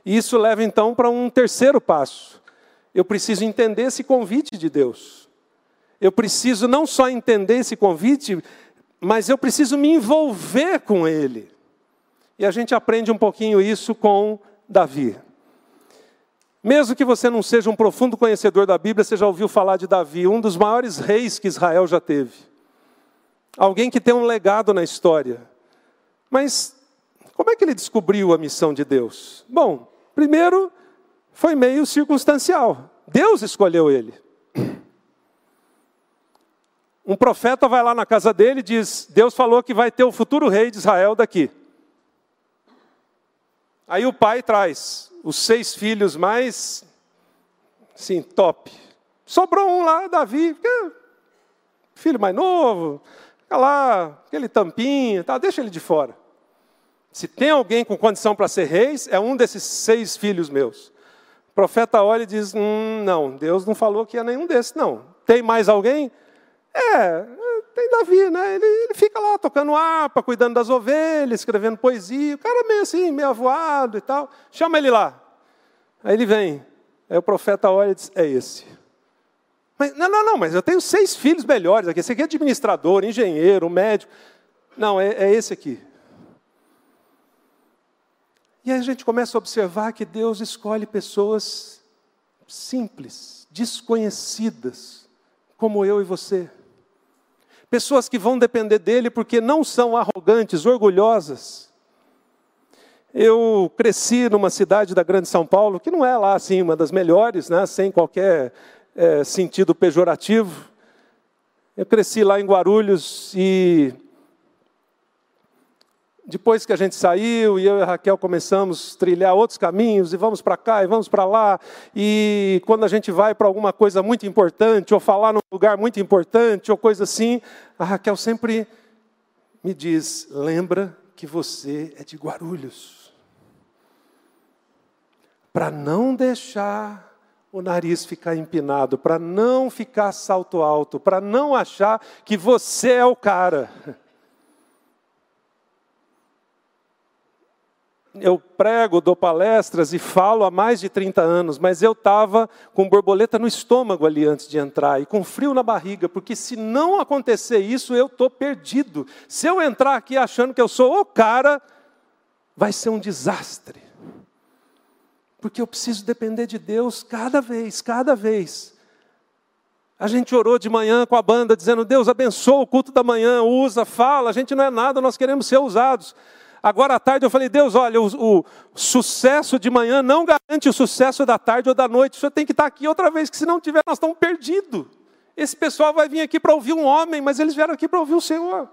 E isso leva então para um terceiro passo. Eu preciso entender esse convite de Deus. Eu preciso não só entender esse convite, mas eu preciso me envolver com ele. E a gente aprende um pouquinho isso com Davi. Mesmo que você não seja um profundo conhecedor da Bíblia, você já ouviu falar de Davi, um dos maiores reis que Israel já teve. Alguém que tem um legado na história. Mas como é que ele descobriu a missão de Deus? Bom, primeiro foi meio circunstancial. Deus escolheu ele. Um profeta vai lá na casa dele e diz: Deus falou que vai ter o futuro rei de Israel daqui. Aí o pai traz os seis filhos mais, sim, top. Sobrou um lá, Davi, filho mais novo, fica lá, aquele tampinha, tá, deixa ele de fora. Se tem alguém com condição para ser rei, é um desses seis filhos meus. O profeta olha e diz: hum, Não, Deus não falou que é nenhum desses, não. Tem mais alguém? É, tem Davi, né? Ele, ele fica lá tocando harpa, cuidando das ovelhas, escrevendo poesia. O cara meio assim, meio avoado e tal. Chama ele lá. Aí ele vem. Aí o profeta olha e diz: É esse. Mas, não, não, não, mas eu tenho seis filhos melhores aqui. Esse aqui é administrador, engenheiro, médico. Não, é, é esse aqui. E aí a gente começa a observar que Deus escolhe pessoas simples, desconhecidas, como eu e você. Pessoas que vão depender dele porque não são arrogantes, orgulhosas. Eu cresci numa cidade da Grande São Paulo, que não é lá assim uma das melhores, né, sem qualquer é, sentido pejorativo. Eu cresci lá em Guarulhos e depois que a gente saiu e eu e a Raquel começamos a trilhar outros caminhos e vamos para cá e vamos para lá, e quando a gente vai para alguma coisa muito importante ou falar num lugar muito importante ou coisa assim, a Raquel sempre me diz: lembra que você é de Guarulhos. Para não deixar o nariz ficar empinado, para não ficar salto alto, para não achar que você é o cara. Eu prego, dou palestras e falo há mais de 30 anos, mas eu estava com borboleta no estômago ali antes de entrar e com frio na barriga, porque se não acontecer isso, eu estou perdido. Se eu entrar aqui achando que eu sou o cara, vai ser um desastre. Porque eu preciso depender de Deus cada vez, cada vez. A gente orou de manhã com a banda, dizendo: Deus abençoa o culto da manhã, usa, fala. A gente não é nada, nós queremos ser usados. Agora à tarde eu falei, Deus, olha, o, o, sucesso de manhã não garante o sucesso da tarde ou da noite. O senhor tem que estar aqui outra vez, que se não tiver, nós estamos perdidos. Esse pessoal vai vir aqui para ouvir um homem, mas eles vieram aqui para ouvir o Senhor.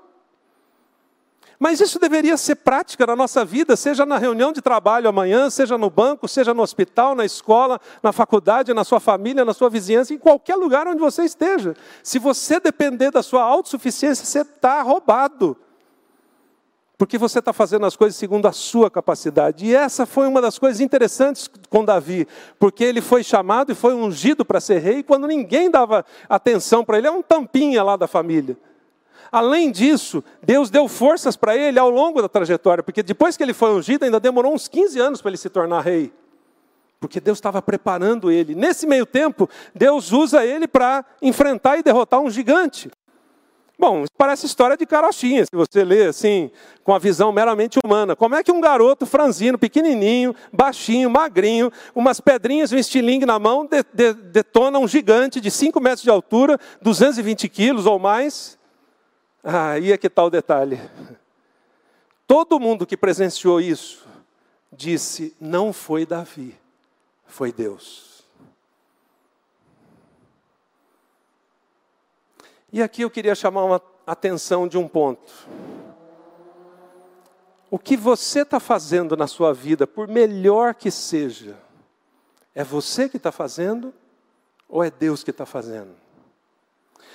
Mas isso deveria ser prática na nossa vida, seja na reunião de trabalho amanhã, seja no banco, seja no hospital, na escola, na faculdade, na sua família, na sua vizinhança, em qualquer lugar onde você esteja. Se você depender da sua autossuficiência, você está roubado porque você está fazendo as coisas segundo a sua capacidade. E essa foi uma das coisas interessantes com Davi, porque ele foi chamado e foi ungido para ser rei quando ninguém dava atenção para ele, é um tampinha lá da família. Além disso, Deus deu forças para ele ao longo da trajetória, porque depois que ele foi ungido, ainda demorou uns 15 anos para ele se tornar rei. Porque Deus estava preparando ele. Nesse meio tempo, Deus usa ele para enfrentar e derrotar um gigante. Bom, parece história de carochinha, se você lê assim, com a visão meramente humana. Como é que um garoto franzino, pequenininho, baixinho, magrinho, umas pedrinhas um estilingue na mão, de, de, detona um gigante de 5 metros de altura, 220 quilos ou mais? Ah, aí é que está o detalhe. Todo mundo que presenciou isso disse: não foi Davi, foi Deus. E aqui eu queria chamar a atenção de um ponto. O que você está fazendo na sua vida, por melhor que seja, é você que está fazendo ou é Deus que está fazendo?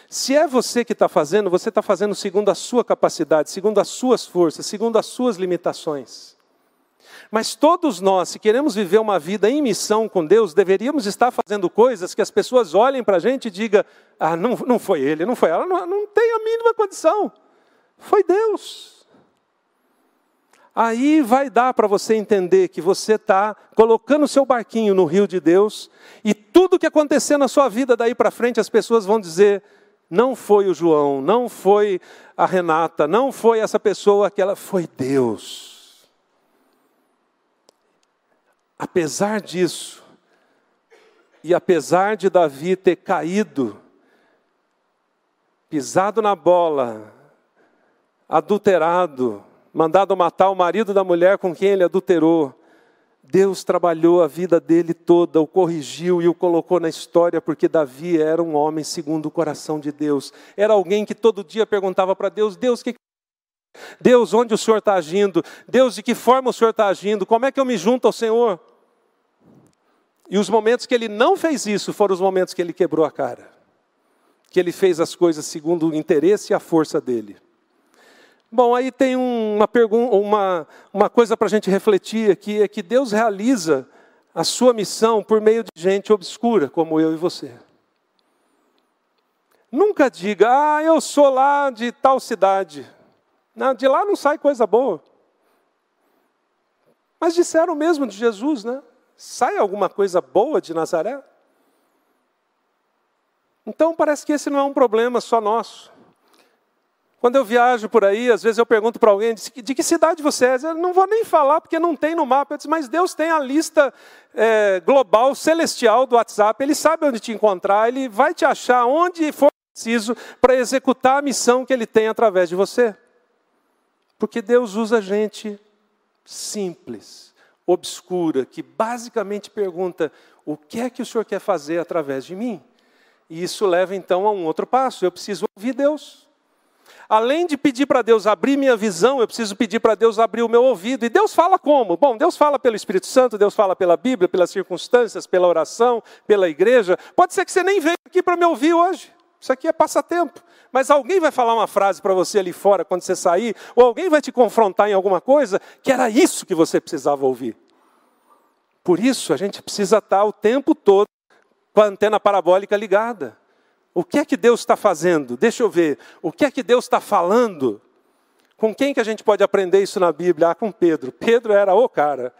Se é você que está fazendo, você está fazendo segundo a sua capacidade, segundo as suas forças, segundo as suas limitações. Mas todos nós, se queremos viver uma vida em missão com Deus, deveríamos estar fazendo coisas que as pessoas olhem para a gente e digam: ah, não, não foi ele, não foi ela, não, não tem a mínima condição. Foi Deus. aí vai dar para você entender que você está colocando o seu barquinho no rio de Deus, e tudo que acontecer na sua vida daí para frente, as pessoas vão dizer: não foi o João, não foi a Renata, não foi essa pessoa, aquela, foi Deus. Apesar disso, e apesar de Davi ter caído, pisado na bola, adulterado, mandado matar o marido da mulher com quem ele adulterou, Deus trabalhou a vida dele toda, o corrigiu e o colocou na história, porque Davi era um homem segundo o coração de Deus. Era alguém que todo dia perguntava para Deus: Deus, que Deus, onde o Senhor está agindo? Deus, de que forma o Senhor está agindo? Como é que eu me junto ao Senhor? E os momentos que ele não fez isso foram os momentos que ele quebrou a cara, que ele fez as coisas segundo o interesse e a força dele. Bom, aí tem uma, pergunta, uma, uma coisa para a gente refletir aqui: é que Deus realiza a sua missão por meio de gente obscura, como eu e você. Nunca diga, ah, eu sou lá de tal cidade. Não, de lá não sai coisa boa. Mas disseram mesmo de Jesus, né? Sai alguma coisa boa de Nazaré? Então parece que esse não é um problema só nosso. Quando eu viajo por aí, às vezes eu pergunto para alguém, de que cidade você é? Eu não vou nem falar, porque não tem no mapa. Eu disse, mas Deus tem a lista é, global, celestial do WhatsApp, Ele sabe onde te encontrar, Ele vai te achar onde for preciso para executar a missão que Ele tem através de você. Porque Deus usa gente simples, obscura, que basicamente pergunta, o que é que o Senhor quer fazer através de mim? E isso leva então a um outro passo, eu preciso ouvir Deus. Além de pedir para Deus abrir minha visão, eu preciso pedir para Deus abrir o meu ouvido. E Deus fala como? Bom, Deus fala pelo Espírito Santo, Deus fala pela Bíblia, pelas circunstâncias, pela oração, pela igreja. Pode ser que você nem veio aqui para me ouvir hoje. Isso aqui é passatempo. Mas alguém vai falar uma frase para você ali fora quando você sair, ou alguém vai te confrontar em alguma coisa que era isso que você precisava ouvir. Por isso, a gente precisa estar o tempo todo com a antena parabólica ligada. O que é que Deus está fazendo? Deixa eu ver. O que é que Deus está falando? Com quem que a gente pode aprender isso na Bíblia? Ah, com Pedro. Pedro era o cara.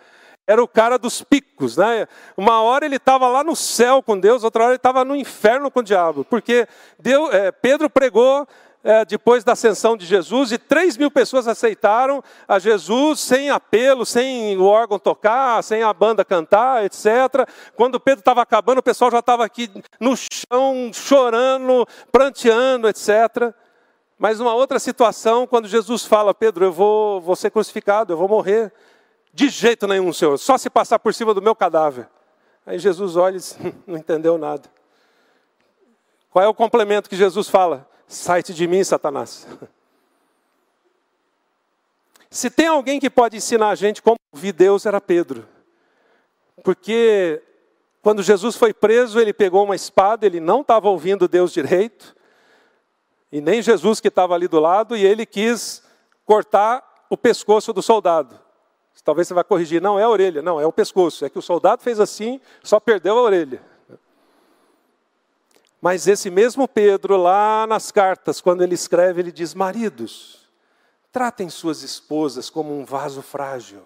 Era o cara dos picos, né? Uma hora ele estava lá no céu com Deus, outra hora ele estava no inferno com o diabo, porque Deus, é, Pedro pregou é, depois da ascensão de Jesus, e 3 mil pessoas aceitaram a Jesus sem apelo, sem o órgão tocar, sem a banda cantar, etc. Quando Pedro estava acabando, o pessoal já estava aqui no chão, chorando, pranteando, etc. Mas numa outra situação, quando Jesus fala, Pedro, eu vou, vou ser crucificado, eu vou morrer. De jeito nenhum, Senhor, só se passar por cima do meu cadáver. Aí Jesus olha e diz, não entendeu nada. Qual é o complemento que Jesus fala? Sai-te de mim, Satanás. Se tem alguém que pode ensinar a gente como ouvir Deus, era Pedro. Porque quando Jesus foi preso, ele pegou uma espada, ele não estava ouvindo Deus direito, e nem Jesus que estava ali do lado, e ele quis cortar o pescoço do soldado. Talvez você vai corrigir, não é a orelha, não, é o pescoço. É que o soldado fez assim, só perdeu a orelha. Mas esse mesmo Pedro, lá nas cartas, quando ele escreve, ele diz: Maridos, tratem suas esposas como um vaso frágil.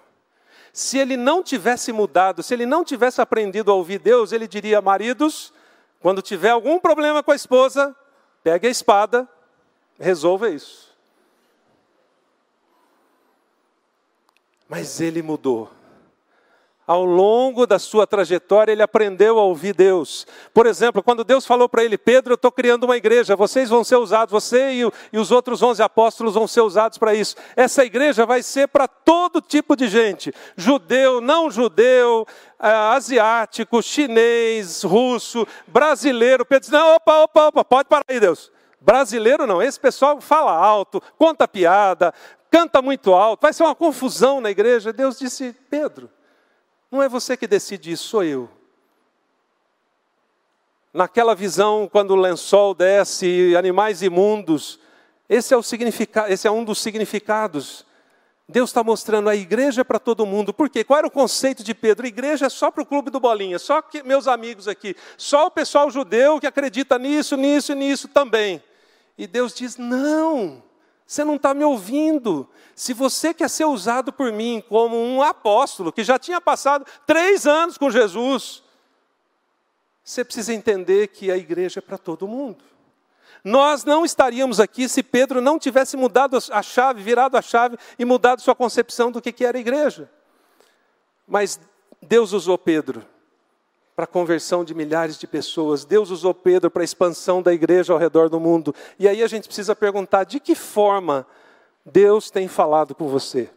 Se ele não tivesse mudado, se ele não tivesse aprendido a ouvir Deus, ele diria: Maridos, quando tiver algum problema com a esposa, pegue a espada, resolva isso. Mas ele mudou ao longo da sua trajetória, ele aprendeu a ouvir Deus. Por exemplo, quando Deus falou para ele, Pedro, eu estou criando uma igreja, vocês vão ser usados, você e, e os outros onze apóstolos vão ser usados para isso. Essa igreja vai ser para todo tipo de gente: judeu, não judeu, uh, asiático, chinês, russo, brasileiro. Pedro disse: não, opa, opa, opa, pode parar aí, Deus. Brasileiro não, esse pessoal fala alto, conta piada, canta muito alto, vai ser uma confusão na igreja. Deus disse: Pedro não é você que decide isso, sou eu. Naquela visão, quando o lençol desce, animais imundos, esse é, o esse é um dos significados. Deus está mostrando a igreja para todo mundo. Por quê? Qual era o conceito de Pedro? igreja é só para o clube do Bolinha, só que meus amigos aqui, só o pessoal judeu que acredita nisso, nisso e nisso também. E Deus diz: não, Você não está me ouvindo. Se você quer ser usado por mim como um apóstolo que já tinha passado três anos com Jesus, você precisa entender que a igreja é para todo mundo. Nós não estaríamos aqui se Pedro não tivesse mudado a chave, virado a chave e mudado sua concepção do que era igreja. Mas Deus usou Pedro para a conversão de milhares de pessoas. Deus usou Pedro para a expansão da igreja ao redor do mundo. E aí a gente precisa perguntar: de que forma Deus tem falado com você?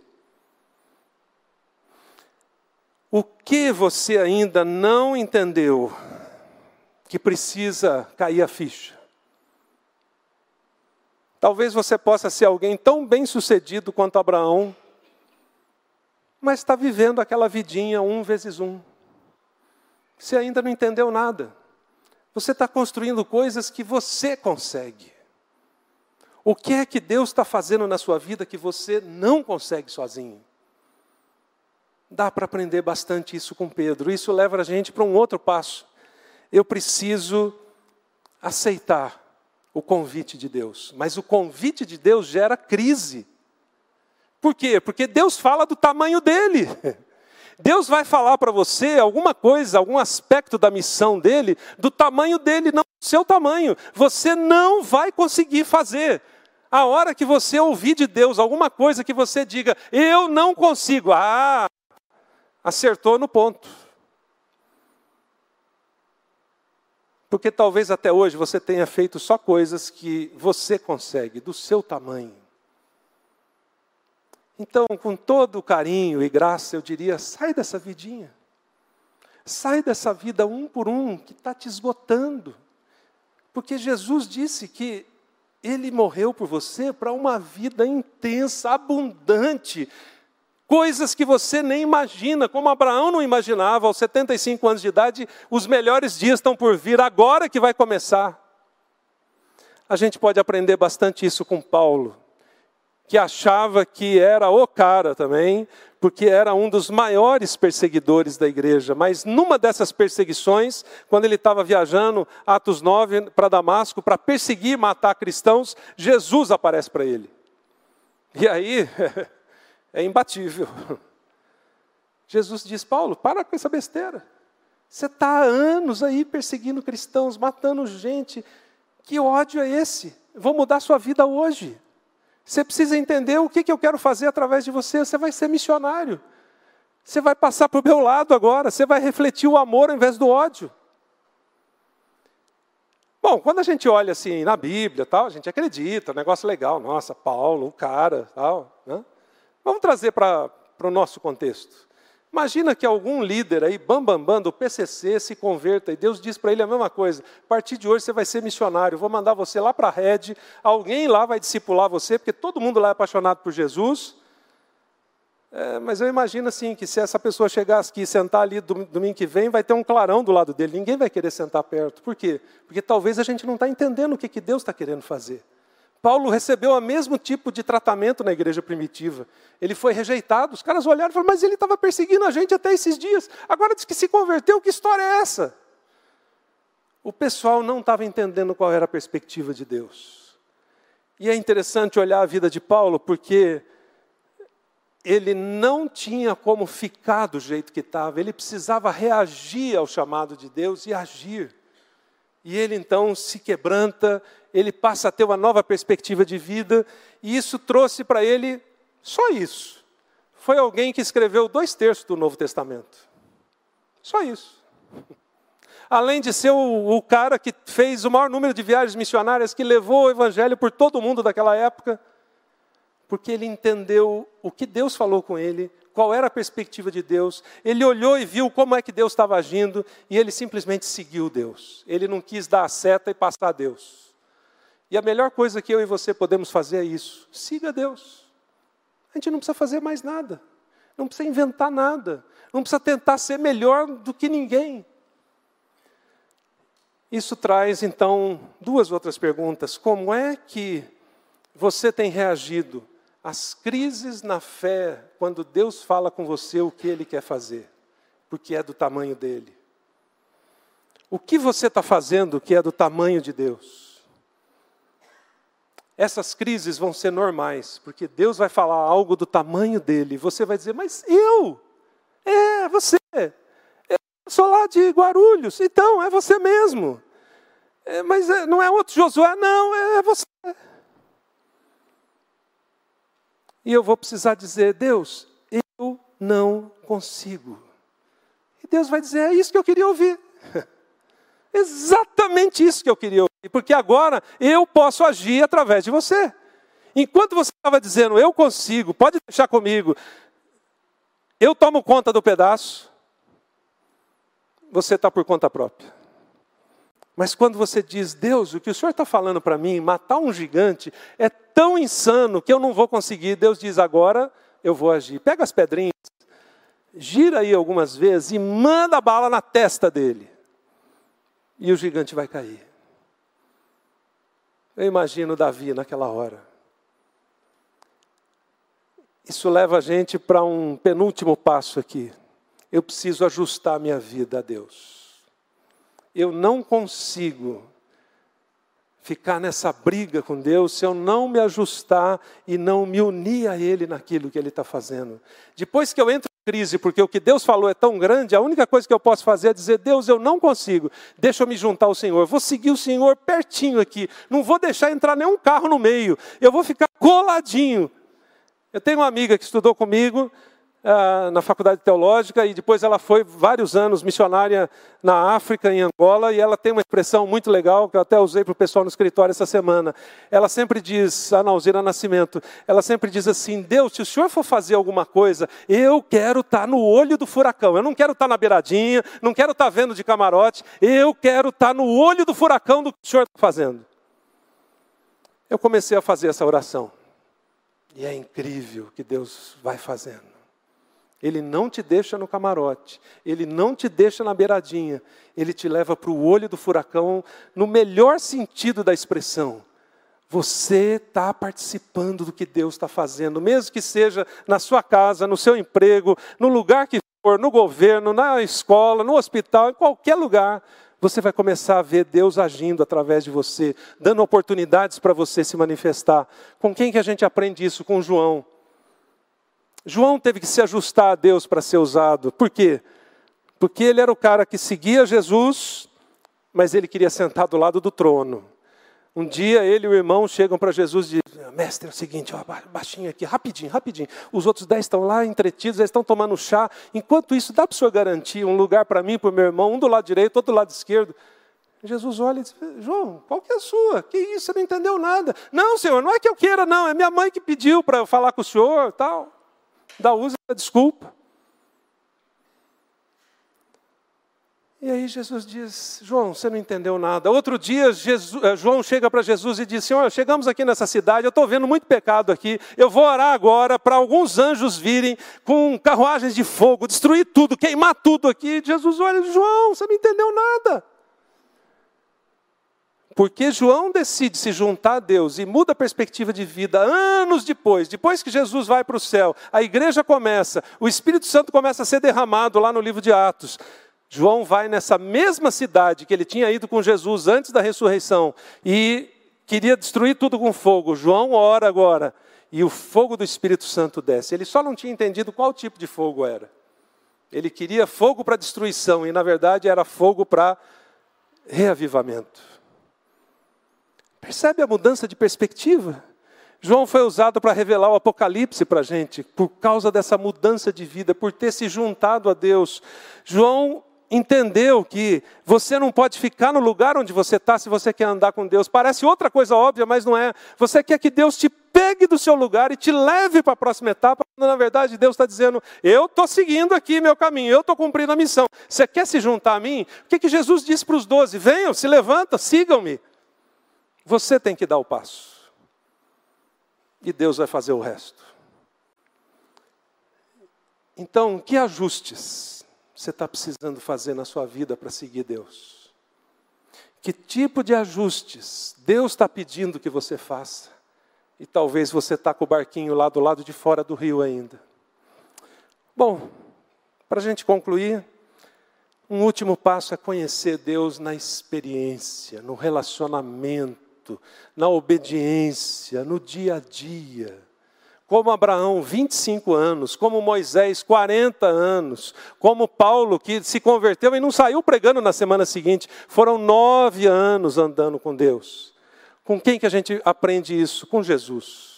O que você ainda não entendeu que precisa cair a ficha? Talvez você possa ser alguém tão bem sucedido quanto Abraão, mas está vivendo aquela vidinha um vezes um. Você ainda não entendeu nada. Você está construindo coisas que você consegue. O que é que Deus está fazendo na sua vida que você não consegue sozinho? Dá para aprender bastante isso com Pedro. Isso leva a gente para um outro passo. Eu preciso aceitar o convite de Deus. Mas o convite de Deus gera crise. Por quê? Porque Deus fala do tamanho dele. Deus vai falar para você alguma coisa, algum aspecto da missão dele, do tamanho dele, não do seu tamanho. Você não vai conseguir fazer. A hora que você ouvir de Deus alguma coisa que você diga, eu não consigo, ah, acertou no ponto. Porque talvez até hoje você tenha feito só coisas que você consegue, do seu tamanho. Então, com todo carinho e graça, eu diria: sai dessa vidinha. Sai dessa vida um por um que está te esgotando. Porque Jesus disse que Ele morreu por você para uma vida intensa, abundante, coisas que você nem imagina, como Abraão não imaginava, aos 75 anos de idade, os melhores dias estão por vir, agora que vai começar. A gente pode aprender bastante isso com Paulo que achava que era o cara também, porque era um dos maiores perseguidores da igreja. Mas numa dessas perseguições, quando ele estava viajando, Atos 9, para Damasco, para perseguir e matar cristãos, Jesus aparece para ele. E aí, é imbatível. Jesus diz: Paulo, para com essa besteira. Você está há anos aí perseguindo cristãos, matando gente. Que ódio é esse? Vou mudar sua vida hoje. Você precisa entender o que, que eu quero fazer através de você. Você vai ser missionário. Você vai passar para o meu lado agora. Você vai refletir o amor ao invés do ódio. Bom, quando a gente olha assim na Bíblia, tal, a gente acredita, negócio legal, nossa, Paulo, o cara, tal. Né? Vamos trazer para o nosso contexto. Imagina que algum líder aí, bambambam, bam, bam, do PCC, se converta e Deus diz para ele a mesma coisa. A partir de hoje você vai ser missionário, vou mandar você lá para a rede, alguém lá vai discipular você, porque todo mundo lá é apaixonado por Jesus. É, mas eu imagino assim, que se essa pessoa chegar aqui e sentar ali domingo que vem, vai ter um clarão do lado dele, ninguém vai querer sentar perto. Por quê? Porque talvez a gente não está entendendo o que, que Deus está querendo fazer. Paulo recebeu o mesmo tipo de tratamento na igreja primitiva. Ele foi rejeitado. Os caras olharam e falaram, mas ele estava perseguindo a gente até esses dias. Agora diz que se converteu, que história é essa? O pessoal não estava entendendo qual era a perspectiva de Deus. E é interessante olhar a vida de Paulo, porque ele não tinha como ficar do jeito que estava, ele precisava reagir ao chamado de Deus e agir. E ele então se quebranta, ele passa a ter uma nova perspectiva de vida, e isso trouxe para ele só isso. Foi alguém que escreveu dois terços do Novo Testamento. Só isso. Além de ser o, o cara que fez o maior número de viagens missionárias, que levou o evangelho por todo mundo daquela época, porque ele entendeu o que Deus falou com ele, qual era a perspectiva de Deus, ele olhou e viu como é que Deus estava agindo e ele simplesmente seguiu Deus. Ele não quis dar a seta e passar a Deus. E a melhor coisa que eu e você podemos fazer é isso: siga Deus. A gente não precisa fazer mais nada, não precisa inventar nada, não precisa tentar ser melhor do que ninguém. Isso traz então duas outras perguntas. Como é que você tem reagido as crises na fé, quando Deus fala com você o que Ele quer fazer, porque é do tamanho dele. O que você está fazendo que é do tamanho de Deus? Essas crises vão ser normais, porque Deus vai falar algo do tamanho dele. Você vai dizer, mas eu? É, você. Eu sou lá de Guarulhos. Então, é você mesmo. É, mas é, não é outro Josué, não, é você. E eu vou precisar dizer, Deus, eu não consigo. E Deus vai dizer, é isso que eu queria ouvir. Exatamente isso que eu queria ouvir, porque agora eu posso agir através de você. Enquanto você estava dizendo, eu consigo, pode deixar comigo, eu tomo conta do pedaço, você está por conta própria. Mas quando você diz, Deus, o que o Senhor está falando para mim, matar um gigante, é tão insano que eu não vou conseguir. Deus diz, agora eu vou agir. Pega as pedrinhas, gira aí algumas vezes e manda a bala na testa dele e o gigante vai cair. Eu imagino Davi naquela hora. Isso leva a gente para um penúltimo passo aqui. Eu preciso ajustar minha vida a Deus. Eu não consigo ficar nessa briga com Deus se eu não me ajustar e não me unir a Ele naquilo que Ele está fazendo. Depois que eu entro crise, porque o que Deus falou é tão grande, a única coisa que eu posso fazer é dizer: Deus, eu não consigo, deixa eu me juntar ao Senhor, vou seguir o Senhor pertinho aqui, não vou deixar entrar nenhum carro no meio, eu vou ficar coladinho. Eu tenho uma amiga que estudou comigo, ah, na faculdade teológica e depois ela foi vários anos missionária na África, em Angola, e ela tem uma expressão muito legal que eu até usei para o pessoal no escritório essa semana. Ela sempre diz, a Nauzira Nascimento, ela sempre diz assim: Deus, se o senhor for fazer alguma coisa, eu quero estar tá no olho do furacão, eu não quero estar tá na beiradinha, não quero estar tá vendo de camarote, eu quero estar no olho do furacão do que o senhor está fazendo. Eu comecei a fazer essa oração. E é incrível o que Deus vai fazendo. Ele não te deixa no camarote, ele não te deixa na beiradinha, ele te leva para o olho do furacão, no melhor sentido da expressão. Você está participando do que Deus está fazendo, mesmo que seja na sua casa, no seu emprego, no lugar que for, no governo, na escola, no hospital, em qualquer lugar, você vai começar a ver Deus agindo através de você, dando oportunidades para você se manifestar. Com quem que a gente aprende isso? Com João. João teve que se ajustar a Deus para ser usado. Por quê? Porque ele era o cara que seguia Jesus, mas ele queria sentar do lado do trono. Um dia ele e o irmão chegam para Jesus e dizem, mestre, é o seguinte, ó, baixinho aqui, rapidinho, rapidinho. Os outros dez estão lá entretidos, eles estão tomando chá. Enquanto isso, dá para o senhor garantir um lugar para mim para o meu irmão, um do lado direito, outro do lado esquerdo. Jesus olha e diz, João, qual que é a sua? Que isso, você não entendeu nada. Não, senhor, não é que eu queira, não, é minha mãe que pediu para eu falar com o senhor tal dá uso da desculpa. E aí Jesus diz: João, você não entendeu nada. Outro dia, Jesus, eh, João chega para Jesus e diz: Senhor, chegamos aqui nessa cidade, eu estou vendo muito pecado aqui. Eu vou orar agora para alguns anjos virem com carruagens de fogo, destruir tudo, queimar tudo aqui. Jesus olha: João, você não entendeu nada. Porque João decide se juntar a Deus e muda a perspectiva de vida anos depois, depois que Jesus vai para o céu, a igreja começa, o Espírito Santo começa a ser derramado lá no livro de Atos. João vai nessa mesma cidade que ele tinha ido com Jesus antes da ressurreição e queria destruir tudo com fogo. João ora agora e o fogo do Espírito Santo desce. Ele só não tinha entendido qual tipo de fogo era. Ele queria fogo para destruição e, na verdade, era fogo para reavivamento. Percebe a mudança de perspectiva? João foi usado para revelar o Apocalipse para a gente, por causa dessa mudança de vida, por ter se juntado a Deus. João entendeu que você não pode ficar no lugar onde você está se você quer andar com Deus. Parece outra coisa óbvia, mas não é. Você quer que Deus te pegue do seu lugar e te leve para a próxima etapa, quando na verdade Deus está dizendo: Eu estou seguindo aqui meu caminho, eu estou cumprindo a missão. Você quer se juntar a mim? O que, que Jesus disse para os doze? Venham, se levantam, sigam-me. Você tem que dar o passo. E Deus vai fazer o resto. Então, que ajustes você está precisando fazer na sua vida para seguir Deus? Que tipo de ajustes Deus está pedindo que você faça? E talvez você está com o barquinho lá do lado de fora do rio ainda. Bom, para a gente concluir, um último passo é conhecer Deus na experiência, no relacionamento na obediência, no dia a dia. Como Abraão, 25 anos, como Moisés, 40 anos, como Paulo, que se converteu e não saiu pregando na semana seguinte, foram nove anos andando com Deus. Com quem que a gente aprende isso? Com Jesus.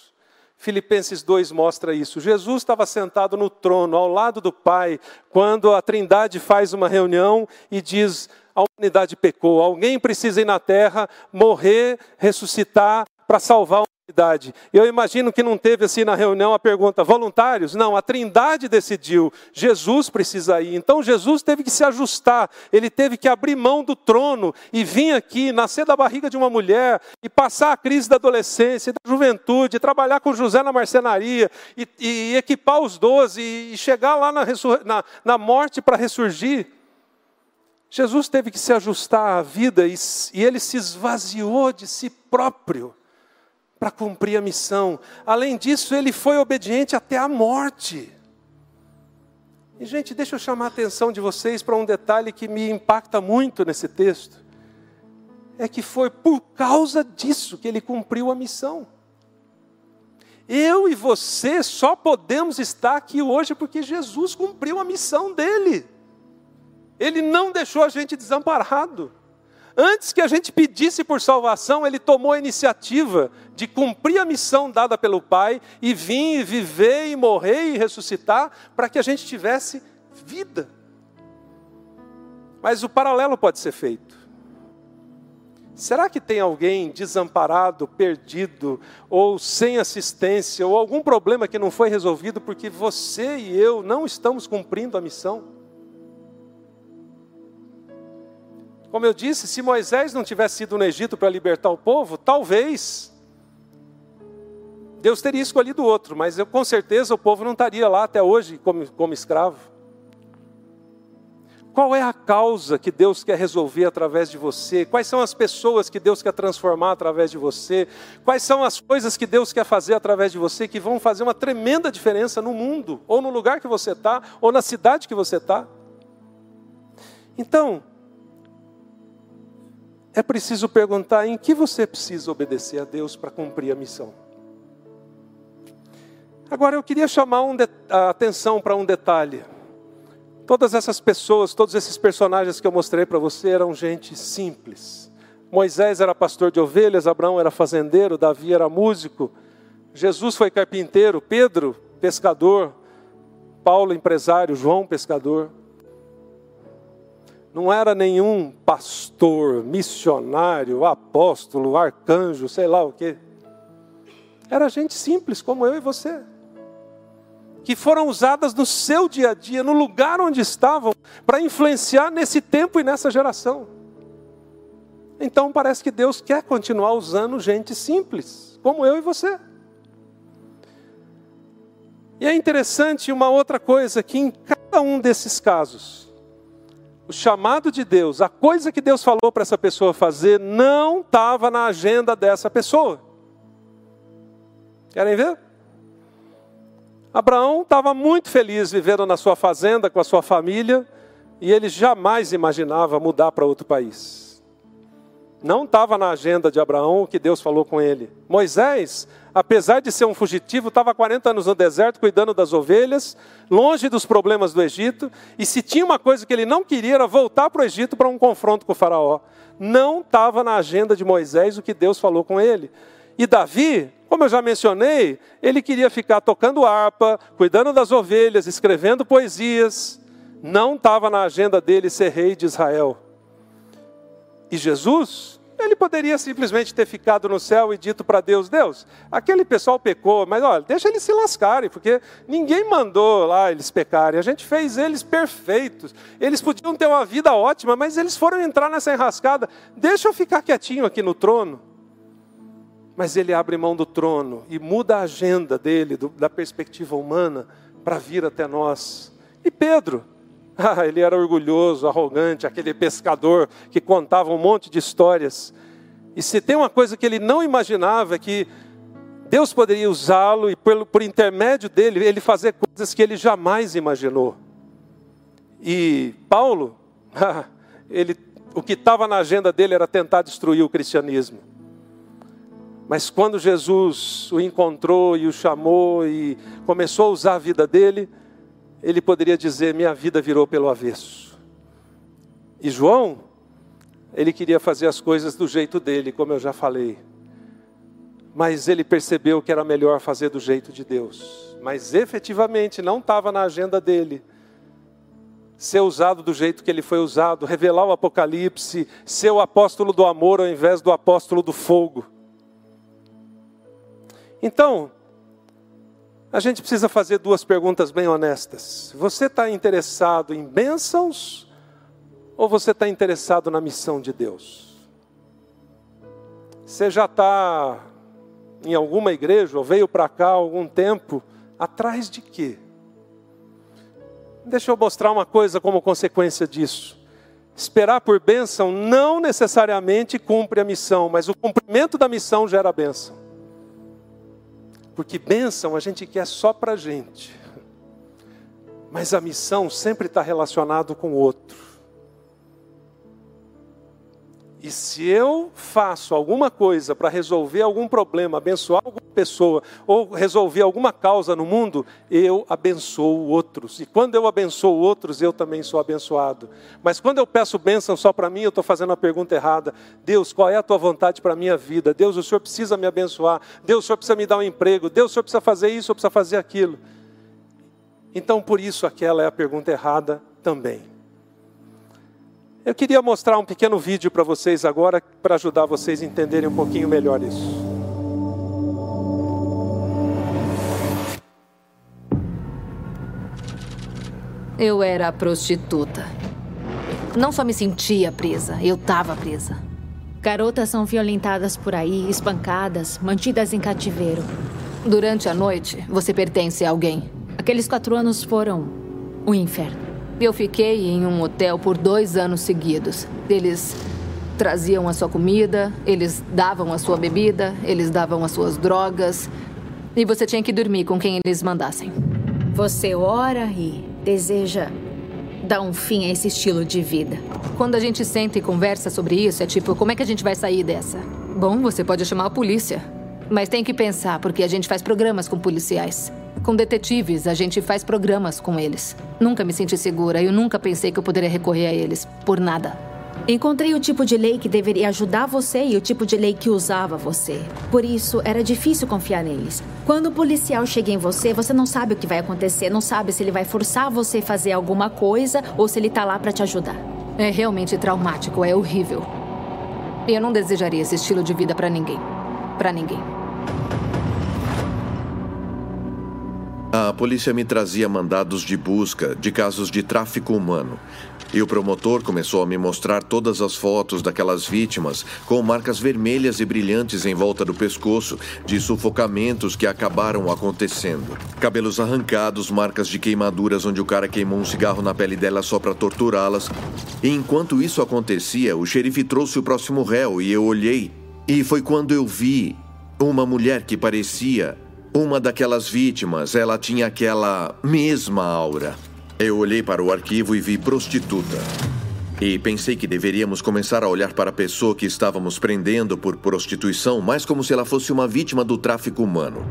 Filipenses 2 mostra isso. Jesus estava sentado no trono, ao lado do Pai, quando a Trindade faz uma reunião e diz: a humanidade pecou, alguém precisa ir na terra, morrer, ressuscitar para salvar a humanidade. Eu imagino que não teve assim na reunião a pergunta: voluntários? Não, a Trindade decidiu. Jesus precisa ir. Então Jesus teve que se ajustar, ele teve que abrir mão do trono e vir aqui, nascer da barriga de uma mulher e passar a crise da adolescência, da juventude, trabalhar com José na marcenaria e, e equipar os doze e chegar lá na, na, na morte para ressurgir. Jesus teve que se ajustar à vida e, e ele se esvaziou de si próprio para cumprir a missão. Além disso, ele foi obediente até a morte. E, gente, deixa eu chamar a atenção de vocês para um detalhe que me impacta muito nesse texto. É que foi por causa disso que ele cumpriu a missão. Eu e você só podemos estar aqui hoje porque Jesus cumpriu a missão dele. Ele não deixou a gente desamparado. Antes que a gente pedisse por salvação, ele tomou a iniciativa de cumprir a missão dada pelo Pai e vir, viver e morrer e ressuscitar para que a gente tivesse vida. Mas o paralelo pode ser feito. Será que tem alguém desamparado, perdido, ou sem assistência, ou algum problema que não foi resolvido porque você e eu não estamos cumprindo a missão? Como eu disse, se Moisés não tivesse ido no Egito para libertar o povo, talvez Deus teria escolhido outro, mas eu, com certeza o povo não estaria lá até hoje como, como escravo. Qual é a causa que Deus quer resolver através de você? Quais são as pessoas que Deus quer transformar através de você? Quais são as coisas que Deus quer fazer através de você que vão fazer uma tremenda diferença no mundo, ou no lugar que você está, ou na cidade que você está? Então, é preciso perguntar em que você precisa obedecer a Deus para cumprir a missão. Agora eu queria chamar um a atenção para um detalhe. Todas essas pessoas, todos esses personagens que eu mostrei para você eram gente simples. Moisés era pastor de ovelhas, Abraão era fazendeiro, Davi era músico, Jesus foi carpinteiro, Pedro, pescador, Paulo, empresário, João, pescador não era nenhum pastor, missionário, apóstolo, arcanjo, sei lá o quê. Era gente simples como eu e você. Que foram usadas no seu dia a dia, no lugar onde estavam, para influenciar nesse tempo e nessa geração. Então parece que Deus quer continuar usando gente simples, como eu e você. E é interessante uma outra coisa, que em cada um desses casos, o chamado de Deus, a coisa que Deus falou para essa pessoa fazer, não estava na agenda dessa pessoa. Querem ver? Abraão estava muito feliz vivendo na sua fazenda com a sua família e ele jamais imaginava mudar para outro país. Não estava na agenda de Abraão o que Deus falou com ele. Moisés apesar de ser um fugitivo, estava 40 anos no deserto cuidando das ovelhas, longe dos problemas do Egito, e se tinha uma coisa que ele não queria era voltar para o Egito para um confronto com o faraó. Não estava na agenda de Moisés o que Deus falou com ele. E Davi, como eu já mencionei, ele queria ficar tocando harpa, cuidando das ovelhas, escrevendo poesias. Não estava na agenda dele ser rei de Israel. E Jesus, ele poderia simplesmente ter ficado no céu e dito para Deus: Deus, aquele pessoal pecou, mas olha, deixa eles se lascarem, porque ninguém mandou lá eles pecarem, a gente fez eles perfeitos. Eles podiam ter uma vida ótima, mas eles foram entrar nessa enrascada. Deixa eu ficar quietinho aqui no trono. Mas ele abre mão do trono e muda a agenda dele, do, da perspectiva humana, para vir até nós. E Pedro, ah, ele era orgulhoso, arrogante, aquele pescador que contava um monte de histórias. E se tem uma coisa que ele não imaginava é que Deus poderia usá-lo e por, por intermédio dele ele fazer coisas que ele jamais imaginou. E Paulo, ele, o que estava na agenda dele era tentar destruir o cristianismo. Mas quando Jesus o encontrou e o chamou e começou a usar a vida dele, ele poderia dizer: Minha vida virou pelo avesso. E João, ele queria fazer as coisas do jeito dele, como eu já falei. Mas ele percebeu que era melhor fazer do jeito de Deus. Mas efetivamente não estava na agenda dele ser usado do jeito que ele foi usado, revelar o Apocalipse, ser o apóstolo do amor ao invés do apóstolo do fogo. Então, a gente precisa fazer duas perguntas bem honestas. Você está interessado em bênçãos ou você está interessado na missão de Deus? Você já está em alguma igreja ou veio para cá há algum tempo, atrás de quê? Deixa eu mostrar uma coisa como consequência disso. Esperar por bênção não necessariamente cumpre a missão, mas o cumprimento da missão gera bênção. Porque bênção a gente quer só para a gente. Mas a missão sempre está relacionada com o outro. E se eu faço alguma coisa para resolver algum problema, abençoar alguma pessoa ou resolver alguma causa no mundo, eu abençoo outros. E quando eu abençoo outros, eu também sou abençoado. Mas quando eu peço bênção só para mim, eu estou fazendo a pergunta errada. Deus, qual é a tua vontade para a minha vida? Deus, o Senhor precisa me abençoar. Deus, o Senhor precisa me dar um emprego. Deus, o Senhor precisa fazer isso, o Senhor precisa fazer aquilo. Então, por isso, aquela é a pergunta errada também. Eu queria mostrar um pequeno vídeo para vocês agora, para ajudar vocês a entenderem um pouquinho melhor isso. Eu era prostituta. Não só me sentia presa, eu estava presa. Garotas são violentadas por aí, espancadas, mantidas em cativeiro. Durante a noite, você pertence a alguém. Aqueles quatro anos foram o inferno. Eu fiquei em um hotel por dois anos seguidos. Eles traziam a sua comida, eles davam a sua bebida, eles davam as suas drogas. E você tinha que dormir com quem eles mandassem. Você ora e deseja dar um fim a esse estilo de vida. Quando a gente senta e conversa sobre isso, é tipo, como é que a gente vai sair dessa? Bom, você pode chamar a polícia. Mas tem que pensar, porque a gente faz programas com policiais. Com detetives, a gente faz programas com eles. Nunca me senti segura e eu nunca pensei que eu poderia recorrer a eles. Por nada. Encontrei o tipo de lei que deveria ajudar você e o tipo de lei que usava você. Por isso, era difícil confiar neles. Quando o policial chega em você, você não sabe o que vai acontecer, não sabe se ele vai forçar você a fazer alguma coisa ou se ele tá lá para te ajudar. É realmente traumático, é horrível. E eu não desejaria esse estilo de vida para ninguém. Para ninguém. A polícia me trazia mandados de busca de casos de tráfico humano. E o promotor começou a me mostrar todas as fotos daquelas vítimas com marcas vermelhas e brilhantes em volta do pescoço, de sufocamentos que acabaram acontecendo. Cabelos arrancados, marcas de queimaduras onde o cara queimou um cigarro na pele dela só para torturá-las. E enquanto isso acontecia, o xerife trouxe o próximo réu e eu olhei. E foi quando eu vi uma mulher que parecia uma daquelas vítimas, ela tinha aquela mesma aura. Eu olhei para o arquivo e vi prostituta. E pensei que deveríamos começar a olhar para a pessoa que estávamos prendendo por prostituição mais como se ela fosse uma vítima do tráfico humano.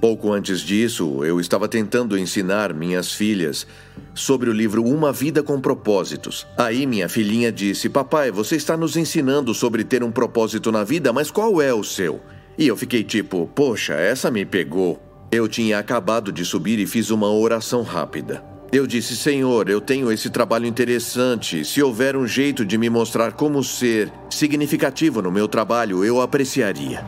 Pouco antes disso, eu estava tentando ensinar minhas filhas sobre o livro Uma Vida com Propósitos. Aí minha filhinha disse: Papai, você está nos ensinando sobre ter um propósito na vida, mas qual é o seu? E eu fiquei tipo, poxa, essa me pegou. Eu tinha acabado de subir e fiz uma oração rápida. Eu disse: Senhor, eu tenho esse trabalho interessante. Se houver um jeito de me mostrar como ser significativo no meu trabalho, eu apreciaria.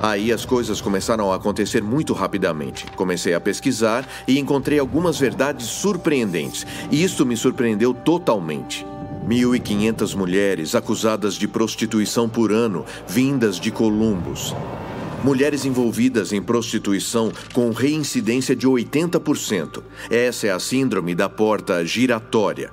Aí as coisas começaram a acontecer muito rapidamente. Comecei a pesquisar e encontrei algumas verdades surpreendentes. E isso me surpreendeu totalmente. 1.500 mulheres acusadas de prostituição por ano, vindas de Columbus. Mulheres envolvidas em prostituição com reincidência de 80%. Essa é a síndrome da porta giratória.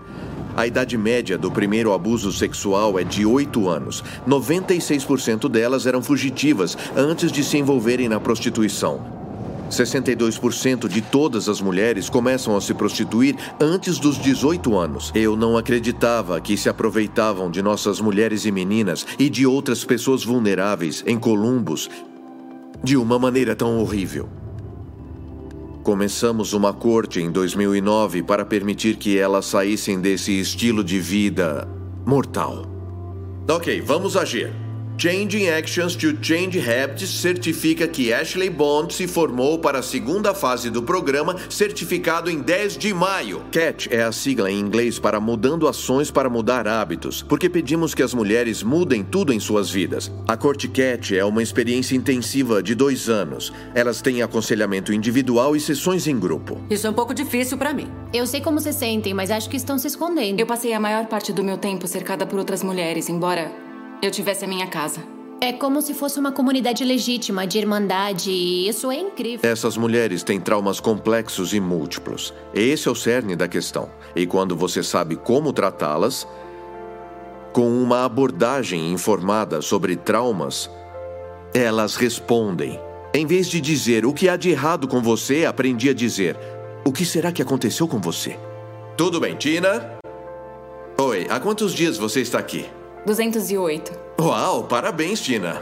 A idade média do primeiro abuso sexual é de 8 anos. 96% delas eram fugitivas antes de se envolverem na prostituição. 62% de todas as mulheres começam a se prostituir antes dos 18 anos. Eu não acreditava que se aproveitavam de nossas mulheres e meninas e de outras pessoas vulneráveis em Columbus de uma maneira tão horrível. Começamos uma corte em 2009 para permitir que elas saíssem desse estilo de vida mortal. Ok, vamos agir. Changing Actions to Change Habits certifica que Ashley Bond se formou para a segunda fase do programa, certificado em 10 de maio. CAT é a sigla em inglês para Mudando Ações para Mudar Hábitos, porque pedimos que as mulheres mudem tudo em suas vidas. A Corte CAT é uma experiência intensiva de dois anos. Elas têm aconselhamento individual e sessões em grupo. Isso é um pouco difícil para mim. Eu sei como se sentem, mas acho que estão se escondendo. Eu passei a maior parte do meu tempo cercada por outras mulheres, embora eu tivesse a minha casa. É como se fosse uma comunidade legítima de irmandade, e isso é incrível. Essas mulheres têm traumas complexos e múltiplos. Esse é o cerne da questão. E quando você sabe como tratá-las, com uma abordagem informada sobre traumas, elas respondem. Em vez de dizer o que há de errado com você, aprendi a dizer: o que será que aconteceu com você? Tudo bem, Tina? Oi, há quantos dias você está aqui? 208. Uau, parabéns, Tina.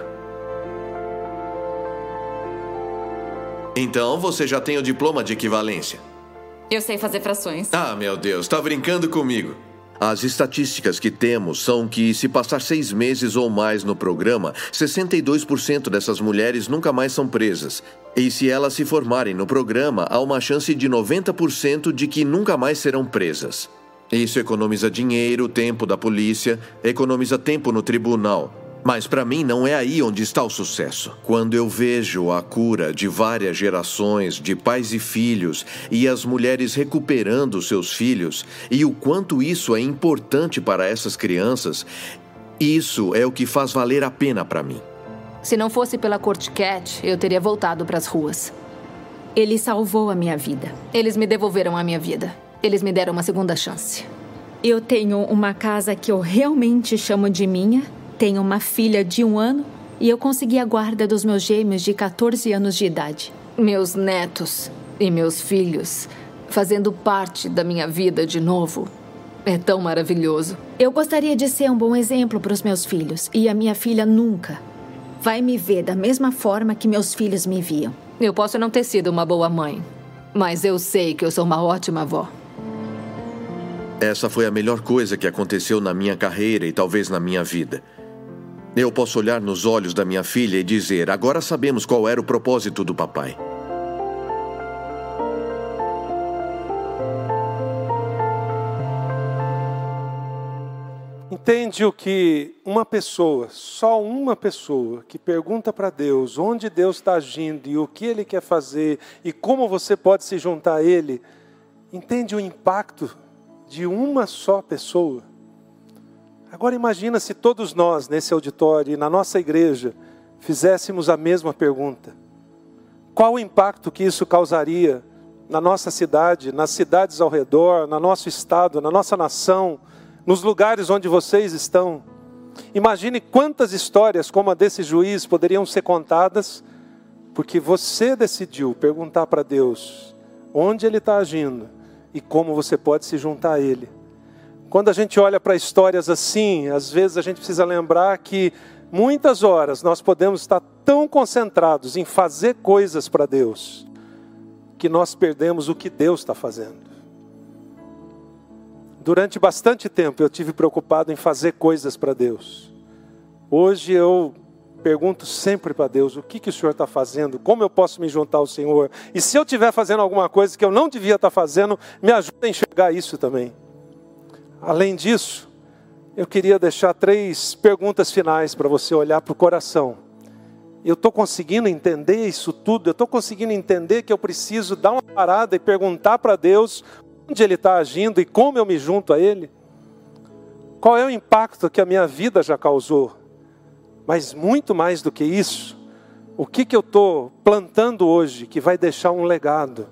Então você já tem o diploma de equivalência? Eu sei fazer frações. Ah, meu Deus, tá brincando comigo. As estatísticas que temos são que, se passar seis meses ou mais no programa, 62% dessas mulheres nunca mais são presas. E se elas se formarem no programa, há uma chance de 90% de que nunca mais serão presas. Isso economiza dinheiro, tempo da polícia, economiza tempo no tribunal. Mas para mim não é aí onde está o sucesso. Quando eu vejo a cura de várias gerações de pais e filhos e as mulheres recuperando seus filhos e o quanto isso é importante para essas crianças, isso é o que faz valer a pena para mim. Se não fosse pela Corte Cat, eu teria voltado para as ruas. Ele salvou a minha vida. Eles me devolveram a minha vida. Eles me deram uma segunda chance. Eu tenho uma casa que eu realmente chamo de minha, tenho uma filha de um ano e eu consegui a guarda dos meus gêmeos de 14 anos de idade. Meus netos e meus filhos fazendo parte da minha vida de novo. É tão maravilhoso. Eu gostaria de ser um bom exemplo para os meus filhos e a minha filha nunca vai me ver da mesma forma que meus filhos me viam. Eu posso não ter sido uma boa mãe, mas eu sei que eu sou uma ótima avó. Essa foi a melhor coisa que aconteceu na minha carreira e talvez na minha vida. Eu posso olhar nos olhos da minha filha e dizer: agora sabemos qual era o propósito do papai. Entende o que uma pessoa, só uma pessoa, que pergunta para Deus onde Deus está agindo e o que Ele quer fazer e como você pode se juntar a Ele, entende o impacto de uma só pessoa. Agora imagina se todos nós nesse auditório e na nossa igreja fizéssemos a mesma pergunta. Qual o impacto que isso causaria na nossa cidade, nas cidades ao redor, no nosso estado, na nossa nação, nos lugares onde vocês estão? Imagine quantas histórias como a desse juiz poderiam ser contadas, porque você decidiu perguntar para Deus onde Ele está agindo e como você pode se juntar a Ele. Quando a gente olha para histórias assim, às vezes a gente precisa lembrar que muitas horas nós podemos estar tão concentrados em fazer coisas para Deus, que nós perdemos o que Deus está fazendo. Durante bastante tempo eu tive preocupado em fazer coisas para Deus. Hoje eu pergunto sempre para Deus: o que, que o Senhor está fazendo? Como eu posso me juntar ao Senhor? E se eu estiver fazendo alguma coisa que eu não devia estar tá fazendo, me ajuda a enxergar isso também. Além disso, eu queria deixar três perguntas finais para você olhar para o coração. Eu estou conseguindo entender isso tudo, eu estou conseguindo entender que eu preciso dar uma parada e perguntar para Deus onde Ele está agindo e como eu me junto a Ele. Qual é o impacto que a minha vida já causou? Mas muito mais do que isso, o que, que eu estou plantando hoje que vai deixar um legado?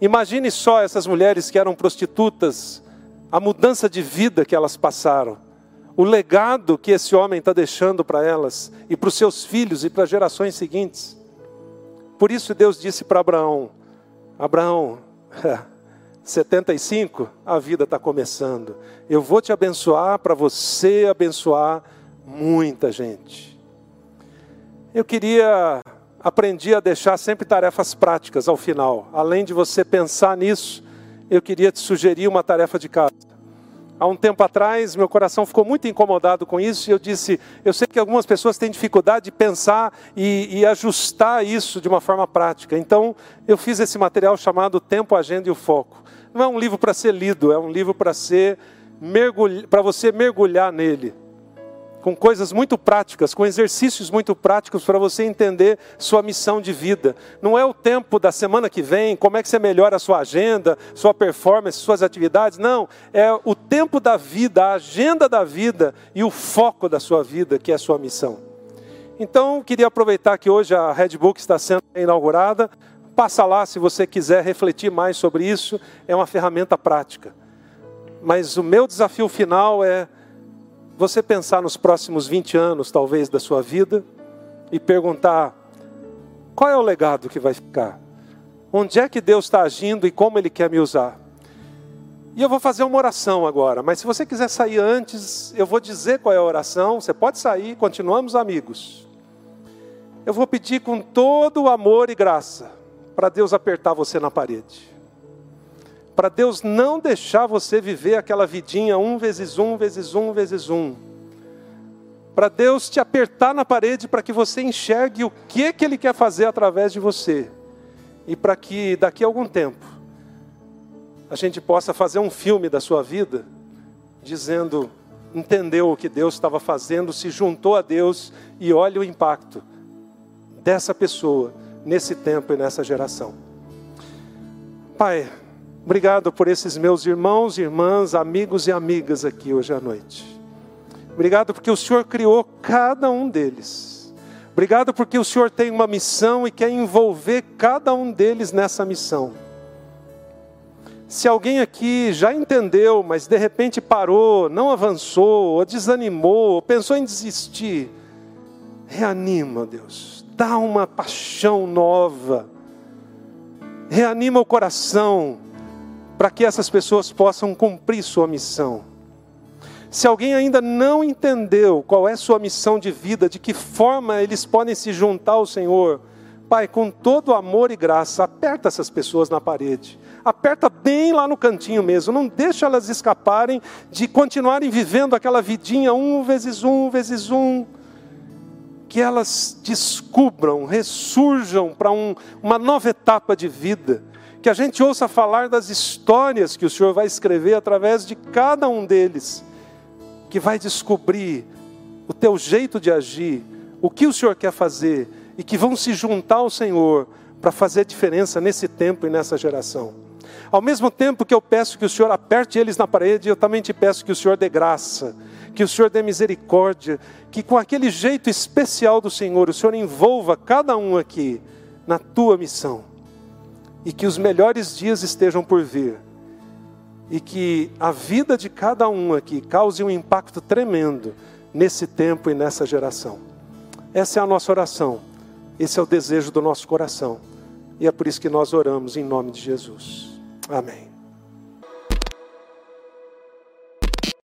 Imagine só essas mulheres que eram prostitutas, a mudança de vida que elas passaram, o legado que esse homem está deixando para elas e para os seus filhos e para as gerações seguintes. por isso Deus disse para Abraão: Abraão, 75, a vida está começando. Eu vou te abençoar para você abençoar muita gente. Eu queria aprendi a deixar sempre tarefas práticas ao final. Além de você pensar nisso, eu queria te sugerir uma tarefa de casa. Há um tempo atrás, meu coração ficou muito incomodado com isso e eu disse: eu sei que algumas pessoas têm dificuldade de pensar e, e ajustar isso de uma forma prática. Então, eu fiz esse material chamado Tempo, Agenda e o Foco. Não é um livro para ser lido, é um livro para ser para você mergulhar nele com coisas muito práticas, com exercícios muito práticos para você entender sua missão de vida. Não é o tempo da semana que vem, como é que você melhora a sua agenda, sua performance, suas atividades. Não, é o tempo da vida, a agenda da vida e o foco da sua vida, que é a sua missão. Então, queria aproveitar que hoje a Red Book está sendo inaugurada. Passa lá se você quiser refletir mais sobre isso, é uma ferramenta prática. Mas o meu desafio final é você pensar nos próximos 20 anos, talvez, da sua vida e perguntar: qual é o legado que vai ficar? Onde é que Deus está agindo e como Ele quer me usar? E eu vou fazer uma oração agora, mas se você quiser sair antes, eu vou dizer qual é a oração, você pode sair, continuamos amigos. Eu vou pedir com todo o amor e graça para Deus apertar você na parede para Deus não deixar você viver aquela vidinha um vezes um, vezes um, vezes um. Para Deus te apertar na parede para que você enxergue o que, que Ele quer fazer através de você. E para que daqui a algum tempo a gente possa fazer um filme da sua vida, dizendo, entendeu o que Deus estava fazendo, se juntou a Deus e olha o impacto dessa pessoa nesse tempo e nessa geração. Pai, Obrigado por esses meus irmãos, irmãs, amigos e amigas aqui hoje à noite. Obrigado porque o Senhor criou cada um deles. Obrigado porque o Senhor tem uma missão e quer envolver cada um deles nessa missão. Se alguém aqui já entendeu, mas de repente parou, não avançou, ou desanimou, ou pensou em desistir, reanima, Deus. Dá uma paixão nova. Reanima o coração para que essas pessoas possam cumprir sua missão. Se alguém ainda não entendeu qual é sua missão de vida, de que forma eles podem se juntar ao Senhor, Pai, com todo amor e graça, aperta essas pessoas na parede. Aperta bem lá no cantinho mesmo. Não deixa elas escaparem de continuarem vivendo aquela vidinha um vezes um vezes um. Que elas descubram, ressurjam para um, uma nova etapa de vida que a gente ouça falar das histórias que o Senhor vai escrever através de cada um deles, que vai descobrir o teu jeito de agir, o que o Senhor quer fazer, e que vão se juntar ao Senhor para fazer diferença nesse tempo e nessa geração. Ao mesmo tempo que eu peço que o Senhor aperte eles na parede, eu também te peço que o Senhor dê graça, que o Senhor dê misericórdia, que com aquele jeito especial do Senhor, o Senhor envolva cada um aqui na tua missão e que os melhores dias estejam por vir, e que a vida de cada um aqui cause um impacto tremendo nesse tempo e nessa geração. Essa é a nossa oração, esse é o desejo do nosso coração, e é por isso que nós oramos em nome de Jesus. Amém.